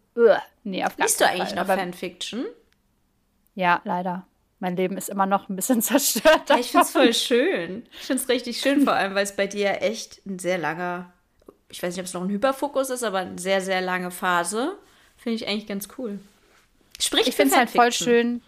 S2: nee, auf gar
S1: Liest du eigentlich Fall. noch Aber, Fanfiction?
S2: Ja, leider. Mein Leben ist immer noch ein bisschen zerstört.
S1: Ja, ich finde es voll schön. Ich finde es richtig schön, vor allem, weil es bei dir echt ein sehr langer, ich weiß nicht, ob es noch ein Hyperfokus ist, aber eine sehr, sehr lange Phase. Finde ich eigentlich ganz cool.
S2: Sprich, ich finde es halt voll schön.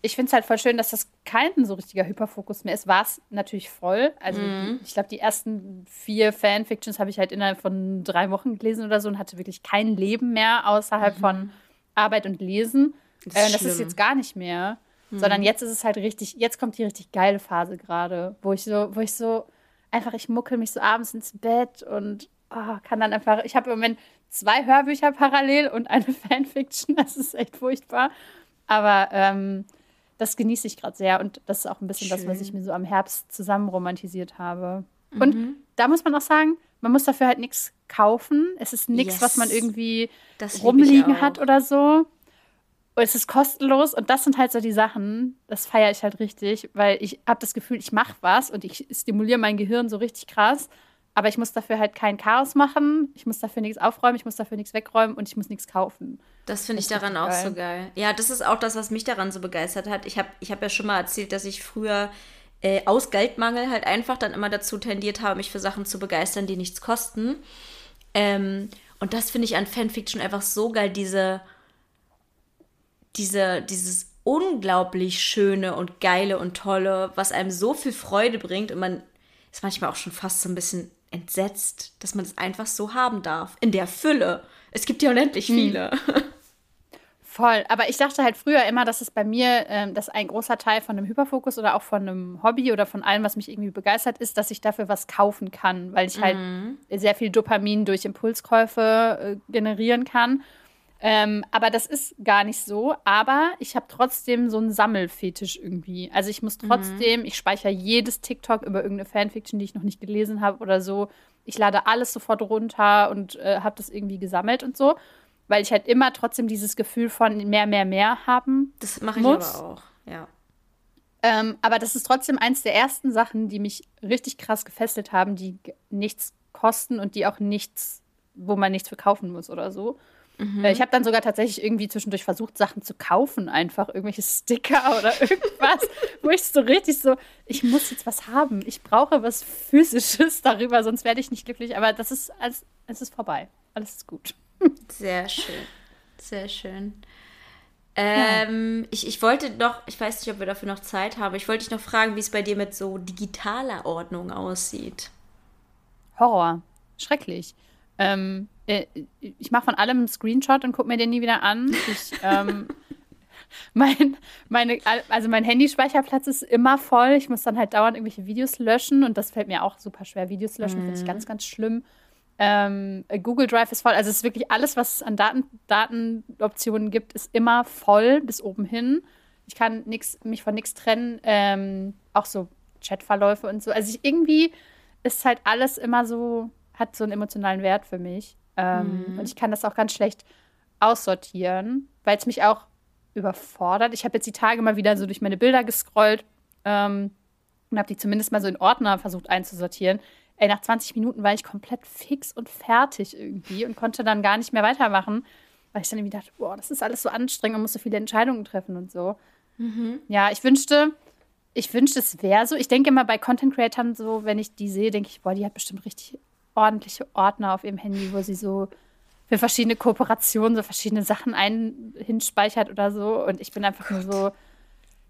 S2: Ich finde es halt voll schön, dass das kein so richtiger Hyperfokus mehr ist. War es natürlich voll. Also mhm. ich glaube, die ersten vier Fanfictions habe ich halt innerhalb von drei Wochen gelesen oder so und hatte wirklich kein Leben mehr außerhalb mhm. von Arbeit und Lesen. Das ist, äh, das ist jetzt gar nicht mehr. Mhm. Sondern jetzt ist es halt richtig, jetzt kommt die richtig geile Phase gerade, wo ich so, wo ich so einfach, ich muckel mich so abends ins Bett und oh, kann dann einfach, ich habe im Moment zwei Hörbücher parallel und eine Fanfiction. Das ist echt furchtbar. Aber ähm, das genieße ich gerade sehr. Und das ist auch ein bisschen Schön. das, was ich mir so am Herbst zusammen romantisiert habe. Mhm. Und da muss man auch sagen, man muss dafür halt nichts kaufen. Es ist nichts, yes. was man irgendwie das rumliegen hat oder so. es ist kostenlos und das sind halt so die Sachen, das feiere ich halt richtig, weil ich habe das Gefühl, ich mache was und ich stimuliere mein Gehirn so richtig krass, aber ich muss dafür halt kein Chaos machen, ich muss dafür nichts aufräumen, ich muss dafür nichts wegräumen und ich muss nichts kaufen.
S1: Das finde ich daran auch geil. so geil. Ja, das ist auch das, was mich daran so begeistert hat. Ich habe ich hab ja schon mal erzählt, dass ich früher äh, aus Geldmangel halt einfach dann immer dazu tendiert habe, mich für Sachen zu begeistern, die nichts kosten. Ähm, und das finde ich an Fanfiction einfach so geil, diese, diese, dieses unglaublich schöne und geile und tolle, was einem so viel Freude bringt und man ist manchmal auch schon fast so ein bisschen entsetzt, dass man es einfach so haben darf. In der Fülle. Es gibt ja unendlich hm. viele. Hm.
S2: Voll. Aber ich dachte halt früher immer, dass es bei mir, ähm, dass ein großer Teil von einem Hyperfokus oder auch von einem Hobby oder von allem, was mich irgendwie begeistert, ist, dass ich dafür was kaufen kann, weil ich halt mhm. sehr viel Dopamin durch Impulskäufe äh, generieren kann. Ähm, aber das ist gar nicht so. Aber ich habe trotzdem so einen Sammelfetisch irgendwie. Also ich muss mhm. trotzdem, mhm. ich speichere jedes TikTok über irgendeine Fanfiction, die ich noch nicht gelesen habe oder so. Ich lade alles sofort runter und äh, habe das irgendwie gesammelt und so weil ich halt immer trotzdem dieses Gefühl von mehr, mehr, mehr haben.
S1: Das mache ich muss. aber auch, ja.
S2: Ähm, aber das ist trotzdem eins der ersten Sachen, die mich richtig krass gefesselt haben, die nichts kosten und die auch nichts, wo man nichts verkaufen muss oder so. Mhm. Äh, ich habe dann sogar tatsächlich irgendwie zwischendurch versucht, Sachen zu kaufen, einfach irgendwelche Sticker oder irgendwas, wo ich so richtig so, ich muss jetzt was haben, ich brauche was Physisches darüber, sonst werde ich nicht glücklich. Aber das ist, es ist vorbei, alles ist gut.
S1: Sehr schön. Sehr schön. Ähm, ja. ich, ich wollte noch, ich weiß nicht, ob wir dafür noch Zeit haben, ich wollte dich noch fragen, wie es bei dir mit so digitaler Ordnung aussieht.
S2: Horror. Schrecklich. Ähm, äh, ich mache von allem einen Screenshot und gucke mir den nie wieder an. Ich, ähm, mein, meine, also mein Handyspeicherplatz ist immer voll. Ich muss dann halt dauernd irgendwelche Videos löschen und das fällt mir auch super schwer. Videos löschen mhm. finde ich ganz, ganz schlimm. Ähm, Google Drive ist voll. Also es ist wirklich alles, was es an Daten, Datenoptionen gibt, ist immer voll bis oben hin. Ich kann nix, mich von nichts trennen. Ähm, auch so Chatverläufe und so. Also ich, irgendwie ist halt alles immer so, hat so einen emotionalen Wert für mich. Ähm, mhm. Und ich kann das auch ganz schlecht aussortieren, weil es mich auch überfordert. Ich habe jetzt die Tage mal wieder so durch meine Bilder gescrollt ähm, und habe die zumindest mal so in Ordner versucht einzusortieren ey, nach 20 Minuten war ich komplett fix und fertig irgendwie und konnte dann gar nicht mehr weitermachen, weil ich dann irgendwie dachte, boah, das ist alles so anstrengend und muss so viele Entscheidungen treffen und so. Mhm. Ja, ich wünschte, ich wünschte, es wäre so. Ich denke immer bei Content Creatern so, wenn ich die sehe, denke ich, boah, die hat bestimmt richtig ordentliche Ordner auf ihrem Handy, wo sie so für verschiedene Kooperationen so verschiedene Sachen ein hinspeichert oder so. Und ich bin einfach nur so,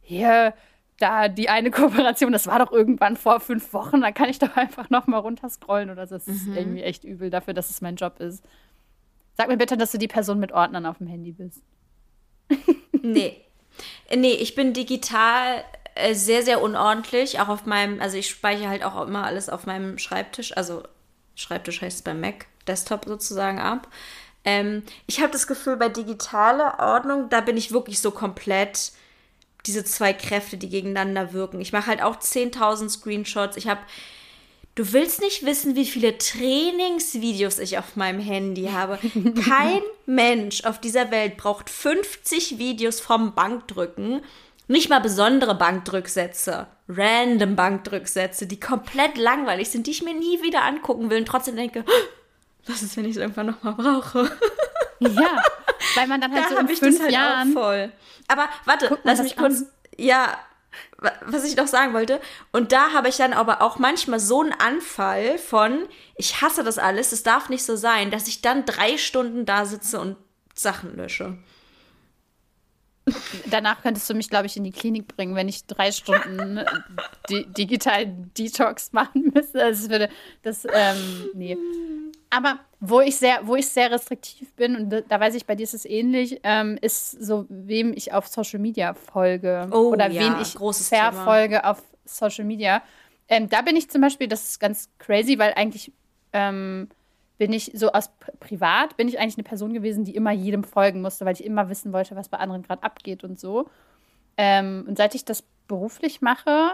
S2: hier, da die eine Kooperation, das war doch irgendwann vor fünf Wochen, da kann ich doch einfach noch mal runterscrollen oder so. Das ist mhm. irgendwie echt übel dafür, dass es mein Job ist. Sag mir bitte, dass du die Person mit Ordnern auf dem Handy bist.
S1: nee. Nee, ich bin digital äh, sehr, sehr unordentlich. Auch auf meinem, also ich speichere halt auch immer alles auf meinem Schreibtisch. Also Schreibtisch heißt es beim Mac, Desktop sozusagen ab. Ähm, ich habe das Gefühl, bei digitaler Ordnung, da bin ich wirklich so komplett diese zwei Kräfte, die gegeneinander wirken. Ich mache halt auch 10.000 Screenshots. Ich habe Du willst nicht wissen, wie viele Trainingsvideos ich auf meinem Handy habe. Kein Mensch auf dieser Welt braucht 50 Videos vom Bankdrücken. Nicht mal besondere Bankdrücksätze, random Bankdrücksätze, die komplett langweilig sind, die ich mir nie wieder angucken will und trotzdem denke, was ist, wenn ich es irgendwann nochmal brauche?
S2: Ja, weil man dann halt da so in fünf halt Jahren
S1: voll. Aber warte, lass mich kurz. An. Ja, was ich noch sagen wollte. Und da habe ich dann aber auch manchmal so einen Anfall von, ich hasse das alles, es darf nicht so sein, dass ich dann drei Stunden da sitze und Sachen lösche.
S2: Danach könntest du mich, glaube ich, in die Klinik bringen, wenn ich drei Stunden di digital Detox machen müsste. Also das würde das, ähm, nee. Aber wo ich sehr, wo ich sehr restriktiv bin, und da, da weiß ich, bei dir ist es ähnlich, ähm, ist so, wem ich auf Social Media folge.
S1: Oh,
S2: oder
S1: ja,
S2: wen ich verfolge auf Social Media. Ähm, da bin ich zum Beispiel, das ist ganz crazy, weil eigentlich ähm, bin ich so aus privat, bin ich eigentlich eine Person gewesen, die immer jedem folgen musste, weil ich immer wissen wollte, was bei anderen gerade abgeht und so. Ähm, und seit ich das beruflich mache,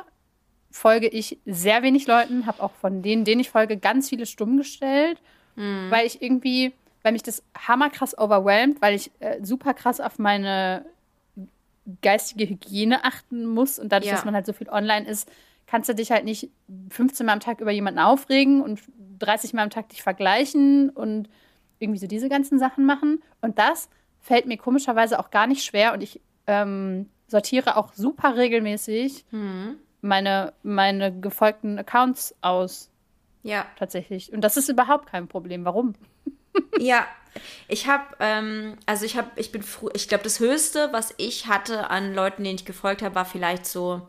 S2: folge ich sehr wenig Leuten, habe auch von denen, denen ich folge, ganz viele stumm gestellt mhm. weil ich irgendwie, weil mich das hammerkrass overwhelmt, weil ich äh, super krass auf meine geistige Hygiene achten muss und dadurch, ja. dass man halt so viel online ist, kannst du dich halt nicht 15 Mal am Tag über jemanden aufregen und 30 Mal am Tag dich vergleichen und irgendwie so diese ganzen Sachen machen. Und das fällt mir komischerweise auch gar nicht schwer und ich ähm, sortiere auch super regelmäßig mhm. meine, meine gefolgten Accounts aus.
S1: Ja.
S2: Tatsächlich. Und das ist überhaupt kein Problem. Warum?
S1: ja, ich habe, ähm, also ich habe, ich bin ich glaube, das Höchste, was ich hatte an Leuten, denen ich gefolgt habe, war vielleicht so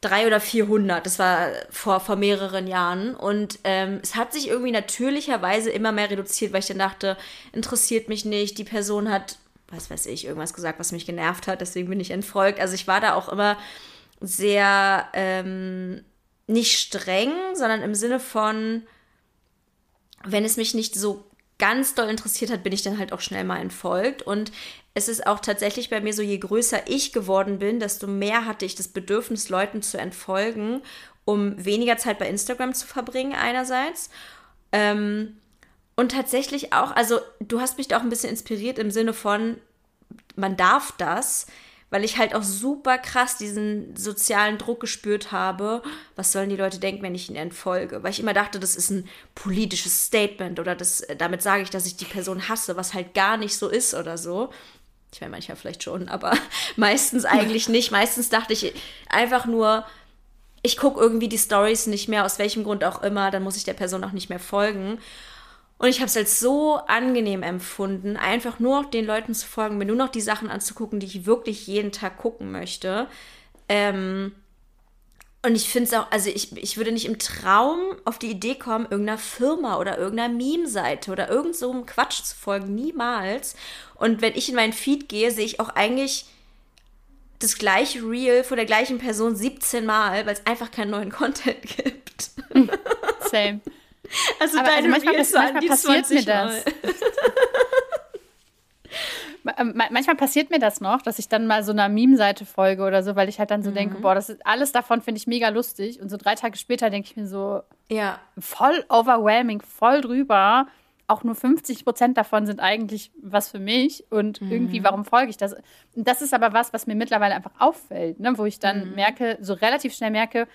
S1: drei oder 400. Das war vor, vor mehreren Jahren. Und ähm, es hat sich irgendwie natürlicherweise immer mehr reduziert, weil ich dann dachte, interessiert mich nicht. Die Person hat, was weiß ich, irgendwas gesagt, was mich genervt hat. Deswegen bin ich entfolgt. Also ich war da auch immer sehr ähm, nicht streng, sondern im Sinne von, wenn es mich nicht so ganz doll interessiert hat, bin ich dann halt auch schnell mal entfolgt. Und es ist auch tatsächlich bei mir so, je größer ich geworden bin, desto mehr hatte ich das Bedürfnis, Leuten zu entfolgen, um weniger Zeit bei Instagram zu verbringen einerseits. Ähm, und tatsächlich auch, also du hast mich da auch ein bisschen inspiriert im Sinne von, man darf das weil ich halt auch super krass diesen sozialen Druck gespürt habe, was sollen die Leute denken, wenn ich ihnen entfolge? Weil ich immer dachte, das ist ein politisches Statement oder das, damit sage ich, dass ich die Person hasse, was halt gar nicht so ist oder so. Ich meine, manchmal vielleicht schon, aber meistens eigentlich nicht. Meistens dachte ich einfach nur, ich gucke irgendwie die Stories nicht mehr, aus welchem Grund auch immer, dann muss ich der Person auch nicht mehr folgen. Und ich habe es als so angenehm empfunden, einfach nur noch den Leuten zu folgen, mir nur noch die Sachen anzugucken, die ich wirklich jeden Tag gucken möchte. Ähm, und ich finde es auch, also ich, ich würde nicht im Traum auf die Idee kommen, irgendeiner Firma oder irgendeiner Meme-Seite oder irgend so einem Quatsch zu folgen. Niemals. Und wenn ich in meinen Feed gehe, sehe ich auch eigentlich das gleiche Reel von der gleichen Person 17 Mal, weil es einfach keinen neuen Content gibt.
S2: Same.
S1: Also Aber deine also manchmal, Reels manchmal passiert mir
S2: das. Manchmal passiert mir das noch, dass ich dann mal so einer Meme-Seite folge oder so, weil ich halt dann so mhm. denke, boah, das ist alles davon finde ich mega lustig. Und so drei Tage später denke ich mir so,
S1: ja,
S2: voll overwhelming, voll drüber. Auch nur 50 Prozent davon sind eigentlich was für mich. Und mhm. irgendwie, warum folge ich das? Und das ist aber was, was mir mittlerweile einfach auffällt, ne? wo ich dann mhm. merke, so relativ schnell merke,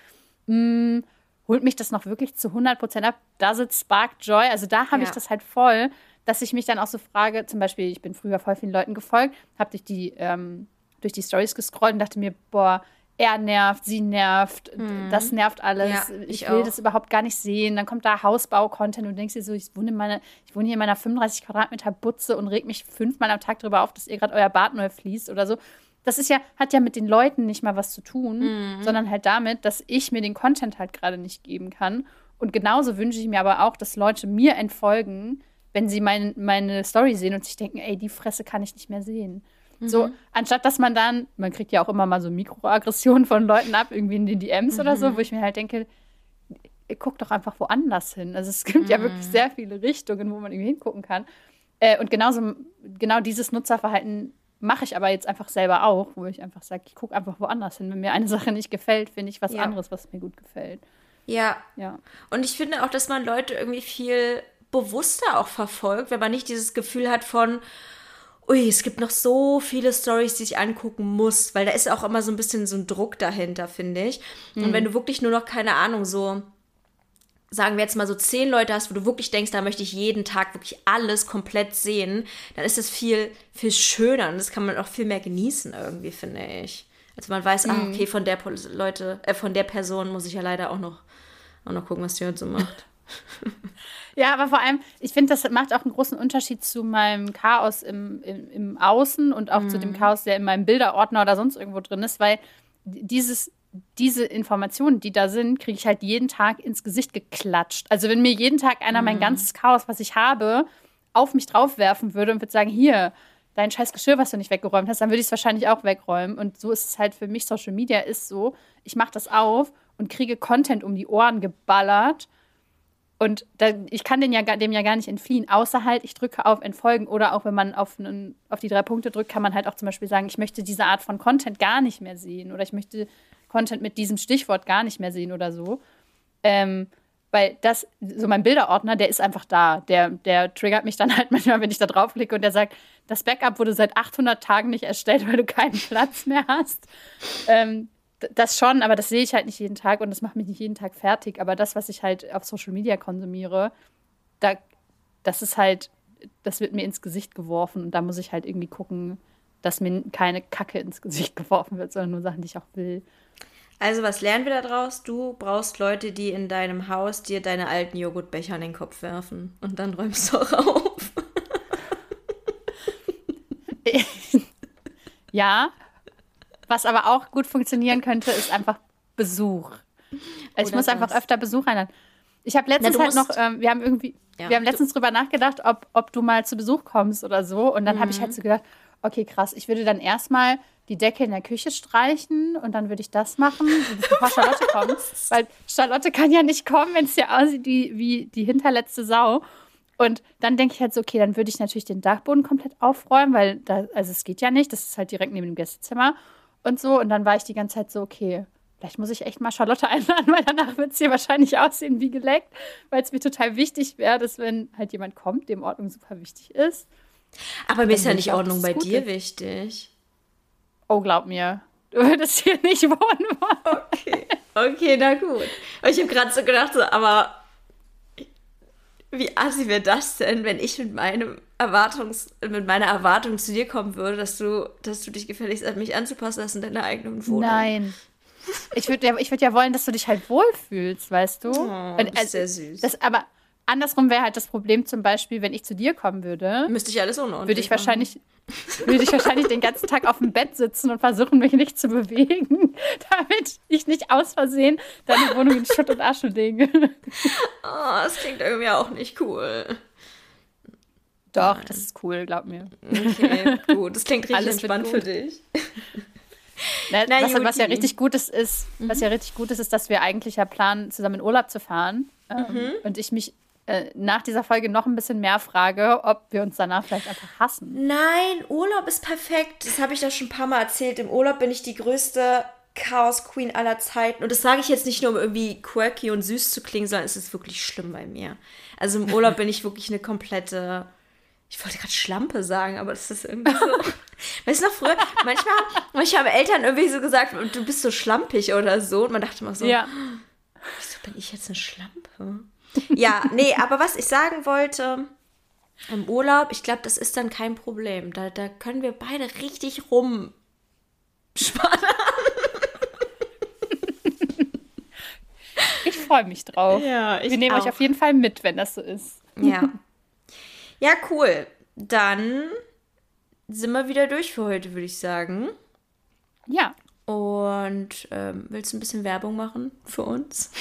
S2: mh, hm, holt mich das noch wirklich zu 100 Prozent ab? Does it spark joy? Also da habe ja. ich das halt voll, dass ich mich dann auch so frage, zum Beispiel, ich bin früher voll vielen Leuten gefolgt, habe durch die, ähm, durch die Stories gescrollt und dachte mir, boah, er nervt, sie nervt, mhm. das nervt alles. Ja, ich, ich, will auch. das überhaupt gar nicht sehen. Dann kommt da Hausbau-Content und denkst dir so, ich wohne, in meine, ich wohne hier in meiner 35 Quadratmeter Butze und reg mich fünfmal am Tag darüber auf, dass ihr gerade euer Bad neu fließt oder so das ist ja, hat ja mit den Leuten nicht mal was zu tun, mhm. sondern halt damit, dass ich mir den Content halt gerade nicht geben kann. Und genauso wünsche ich mir aber auch, dass Leute mir entfolgen, wenn sie mein, meine Story sehen und sich denken, ey, die Fresse kann ich nicht mehr sehen. Mhm. So, anstatt dass man dann, man kriegt ja auch immer mal so Mikroaggressionen von Leuten ab, irgendwie in den DMs mhm. oder so, mhm. wo ich mir halt denke, guck doch einfach woanders hin. Also es gibt ja wirklich mhm. sehr viele Richtungen, wo man irgendwie hingucken kann. Äh, und genauso, genau dieses Nutzerverhalten Mache ich aber jetzt einfach selber auch, wo ich einfach sage, ich gucke einfach woanders hin. Wenn mir eine Sache nicht gefällt, finde ich was ja. anderes, was mir gut gefällt.
S1: Ja.
S2: ja.
S1: Und ich finde auch, dass man Leute irgendwie viel bewusster auch verfolgt, wenn man nicht dieses Gefühl hat von, ui, es gibt noch so viele Stories, die ich angucken muss, weil da ist auch immer so ein bisschen so ein Druck dahinter, finde ich. Mhm. Und wenn du wirklich nur noch, keine Ahnung, so sagen wir jetzt mal so zehn Leute hast, wo du wirklich denkst, da möchte ich jeden Tag wirklich alles komplett sehen, dann ist das viel, viel schöner und das kann man auch viel mehr genießen irgendwie, finde ich. Also man weiß, ah, mhm. ah, okay, von der Leute, äh, von der Person muss ich ja leider auch noch, auch noch gucken, was die heute so macht.
S2: ja, aber vor allem, ich finde, das macht auch einen großen Unterschied zu meinem Chaos im, im, im Außen und auch mhm. zu dem mhm. Chaos, der in meinem Bilderordner oder sonst irgendwo drin ist, weil dieses diese Informationen, die da sind, kriege ich halt jeden Tag ins Gesicht geklatscht. Also wenn mir jeden Tag einer mhm. mein ganzes Chaos, was ich habe, auf mich draufwerfen würde und würde sagen, hier, dein scheiß Geschirr, was du nicht weggeräumt hast, dann würde ich es wahrscheinlich auch wegräumen. Und so ist es halt für mich, Social Media ist so, ich mache das auf und kriege Content um die Ohren geballert. Und da, ich kann den ja, dem ja gar nicht entfliehen, außer halt, ich drücke auf Entfolgen oder auch wenn man auf, einen, auf die drei Punkte drückt, kann man halt auch zum Beispiel sagen, ich möchte diese Art von Content gar nicht mehr sehen oder ich möchte Content mit diesem Stichwort gar nicht mehr sehen oder so. Ähm, weil das, so mein Bilderordner, der ist einfach da. Der, der triggert mich dann halt manchmal, wenn ich da draufklicke und der sagt, das Backup wurde seit 800 Tagen nicht erstellt, weil du keinen Platz mehr hast. Ähm, das schon, aber das sehe ich halt nicht jeden Tag und das macht mich nicht jeden Tag fertig. Aber das, was ich halt auf Social Media konsumiere, da, das ist halt, das wird mir ins Gesicht geworfen und da muss ich halt irgendwie gucken, dass mir keine Kacke ins Gesicht geworfen wird, sondern nur Sachen, die ich auch will.
S1: Also, was lernen wir daraus? Du brauchst Leute, die in deinem Haus dir deine alten Joghurtbecher an den Kopf werfen und dann räumst du auch auf.
S2: ja, was aber auch gut funktionieren könnte, ist einfach Besuch. Also ich muss einfach öfter Besuch einladen. Ich habe letztens Na, halt noch, ähm, wir haben irgendwie, ja, wir haben letztens drüber nachgedacht, ob, ob du mal zu Besuch kommst oder so. Und dann mhm. habe ich halt so gedacht, okay, krass, ich würde dann erstmal die Decke in der Küche streichen und dann würde ich das machen, bevor Charlotte kommt. Weil Charlotte kann ja nicht kommen, wenn es ja aussieht wie, wie die hinterletzte Sau. Und dann denke ich halt so, okay, dann würde ich natürlich den Dachboden komplett aufräumen, weil da, also es geht ja nicht, das ist halt direkt neben dem Gästezimmer und so. Und dann war ich die ganze Zeit so, okay, vielleicht muss ich echt mal Charlotte einladen, weil danach wird es hier wahrscheinlich aussehen wie geleckt, weil es mir total wichtig wäre, dass wenn halt jemand kommt, dem Ordnung super wichtig ist.
S1: Aber mir ist ja nicht Ordnung bei dir ist. wichtig.
S2: Oh, glaub mir, du würdest hier nicht wohnen wollen.
S1: Okay, okay, na gut. Ich habe gerade so gedacht, so, aber wie assi wäre das denn, wenn ich mit meinem Erwartungs, mit meiner Erwartung zu dir kommen würde, dass du, dass du dich gefälligst an mich anzupassen hast in deiner eigenen Wohnung?
S2: Nein. Ich würde ja, würd ja wollen, dass du dich halt wohlfühlst, weißt du?
S1: Oh, das ist also, sehr süß.
S2: Das, aber andersrum wäre halt das Problem zum Beispiel, wenn ich zu dir kommen würde.
S1: Müsste ich alles unordentlich
S2: Würde ich wahrscheinlich, würde ich wahrscheinlich den ganzen Tag auf dem Bett sitzen und versuchen, mich nicht zu bewegen, damit ich nicht aus Versehen deine Wohnung in Schutt und Asche lege.
S1: Oh, das klingt irgendwie auch nicht cool.
S2: Doch, Nein. das ist cool, glaub mir.
S1: Okay, gut. Das klingt richtig Alles entspannt für dich.
S2: Na, Na, was, was, ja richtig gut ist, ist mhm. was ja richtig gut ist, ist, dass wir eigentlich ja planen, zusammen in Urlaub zu fahren. Ähm, mhm. Und ich mich äh, nach dieser Folge noch ein bisschen mehr frage, ob wir uns danach vielleicht einfach hassen.
S1: Nein, Urlaub ist perfekt. Das habe ich ja schon ein paar Mal erzählt. Im Urlaub bin ich die größte Chaos Queen aller Zeiten. Und das sage ich jetzt nicht nur, um irgendwie quirky und süß zu klingen, sondern es ist wirklich schlimm bei mir. Also im Urlaub bin ich wirklich eine komplette. Ich wollte gerade Schlampe sagen, aber das ist irgendwie so. weißt du noch früher? Manchmal, manchmal haben Eltern irgendwie so gesagt, du bist so schlampig oder so. Und man dachte immer so, ja. wieso bin ich jetzt eine Schlampe? Ja, nee, aber was ich sagen wollte, im Urlaub, ich glaube, das ist dann kein Problem. Da, da können wir beide richtig rumspannen.
S2: Ich freue mich drauf. Ja, ich wir nehmen auch. euch auf jeden Fall mit, wenn das so ist.
S1: Ja. Ja, cool. Dann sind wir wieder durch für heute, würde ich sagen.
S2: Ja.
S1: Und ähm, willst du ein bisschen Werbung machen für uns?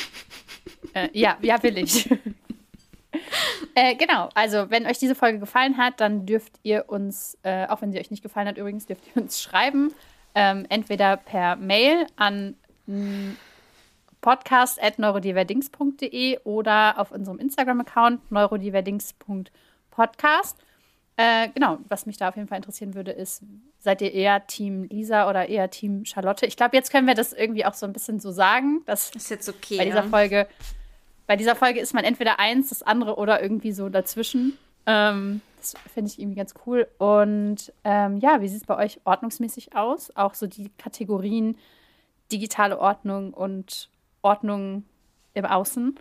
S2: Äh, ja, ja, will ich. äh, genau, also wenn euch diese Folge gefallen hat, dann dürft ihr uns, äh, auch wenn sie euch nicht gefallen hat übrigens, dürft ihr uns schreiben. Ähm, entweder per Mail an podcast.neurodiverdings.de oder auf unserem Instagram-Account neurodiverdings.podcast. Äh, genau, was mich da auf jeden Fall interessieren würde, ist, seid ihr eher Team Lisa oder eher Team Charlotte? Ich glaube, jetzt können wir das irgendwie auch so ein bisschen so sagen. Dass
S1: das ist jetzt okay.
S2: Bei dieser Folge bei dieser Folge ist man entweder eins, das andere oder irgendwie so dazwischen. Ähm, das finde ich irgendwie ganz cool. Und ähm, ja, wie sieht es bei euch ordnungsmäßig aus? Auch so die Kategorien digitale Ordnung und Ordnung im Außen.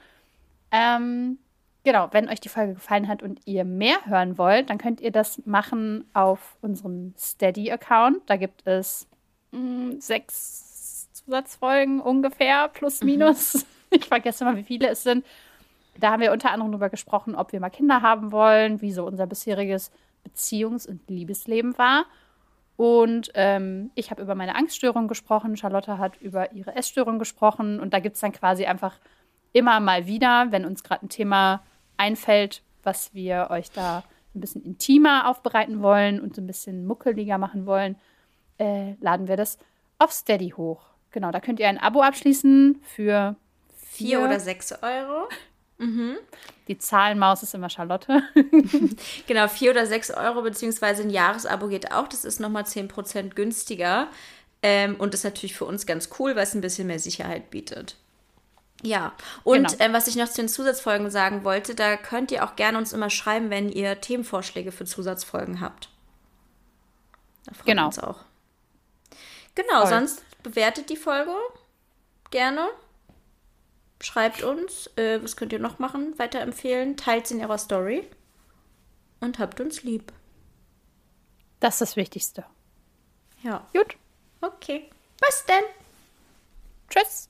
S2: Ähm, genau, wenn euch die Folge gefallen hat und ihr mehr hören wollt, dann könnt ihr das machen auf unserem Steady-Account. Da gibt es mh, mm, sechs Zusatzfolgen ungefähr, plus mhm. minus. Mhm. ich vergesse mal, wie viele es sind. Da haben wir unter anderem darüber gesprochen, ob wir mal Kinder haben wollen, wie so unser bisheriges Beziehungs- und Liebesleben war. Und ähm, ich habe über meine Angststörung gesprochen, Charlotte hat über ihre Essstörung gesprochen. Und da gibt es dann quasi einfach immer mal wieder, wenn uns gerade ein Thema einfällt, was wir euch da ein bisschen intimer aufbereiten wollen und so ein bisschen muckeliger machen wollen, äh, laden wir das auf Steady hoch. Genau, da könnt ihr ein Abo abschließen für
S1: Vier oder sechs Euro. Mhm.
S2: Die Zahlenmaus ist immer Charlotte.
S1: genau, vier oder sechs Euro, beziehungsweise ein Jahresabo geht auch. Das ist nochmal 10% günstiger. Ähm, und ist natürlich für uns ganz cool, weil es ein bisschen mehr Sicherheit bietet. Ja, und
S2: Genau.
S1: ähm, was ich noch zu den Zusatzfolgen sagen wollte, da könnt ihr auch gerne uns immer schreiben, wenn ihr Themenvorschläge für Zusatzfolgen habt. Da freuen
S2: Genau.
S1: wir uns auch. Genau,
S2: Voll.
S1: sonst bewertet die Folge gerne. Schreibt uns, äh, was könnt ihr noch machen, weiterempfehlen, teilt sie in ihrer Story und habt uns lieb.
S2: Das ist das Wichtigste.
S1: Ja,
S2: Gut.
S1: okay. Was denn?
S2: Tschüss.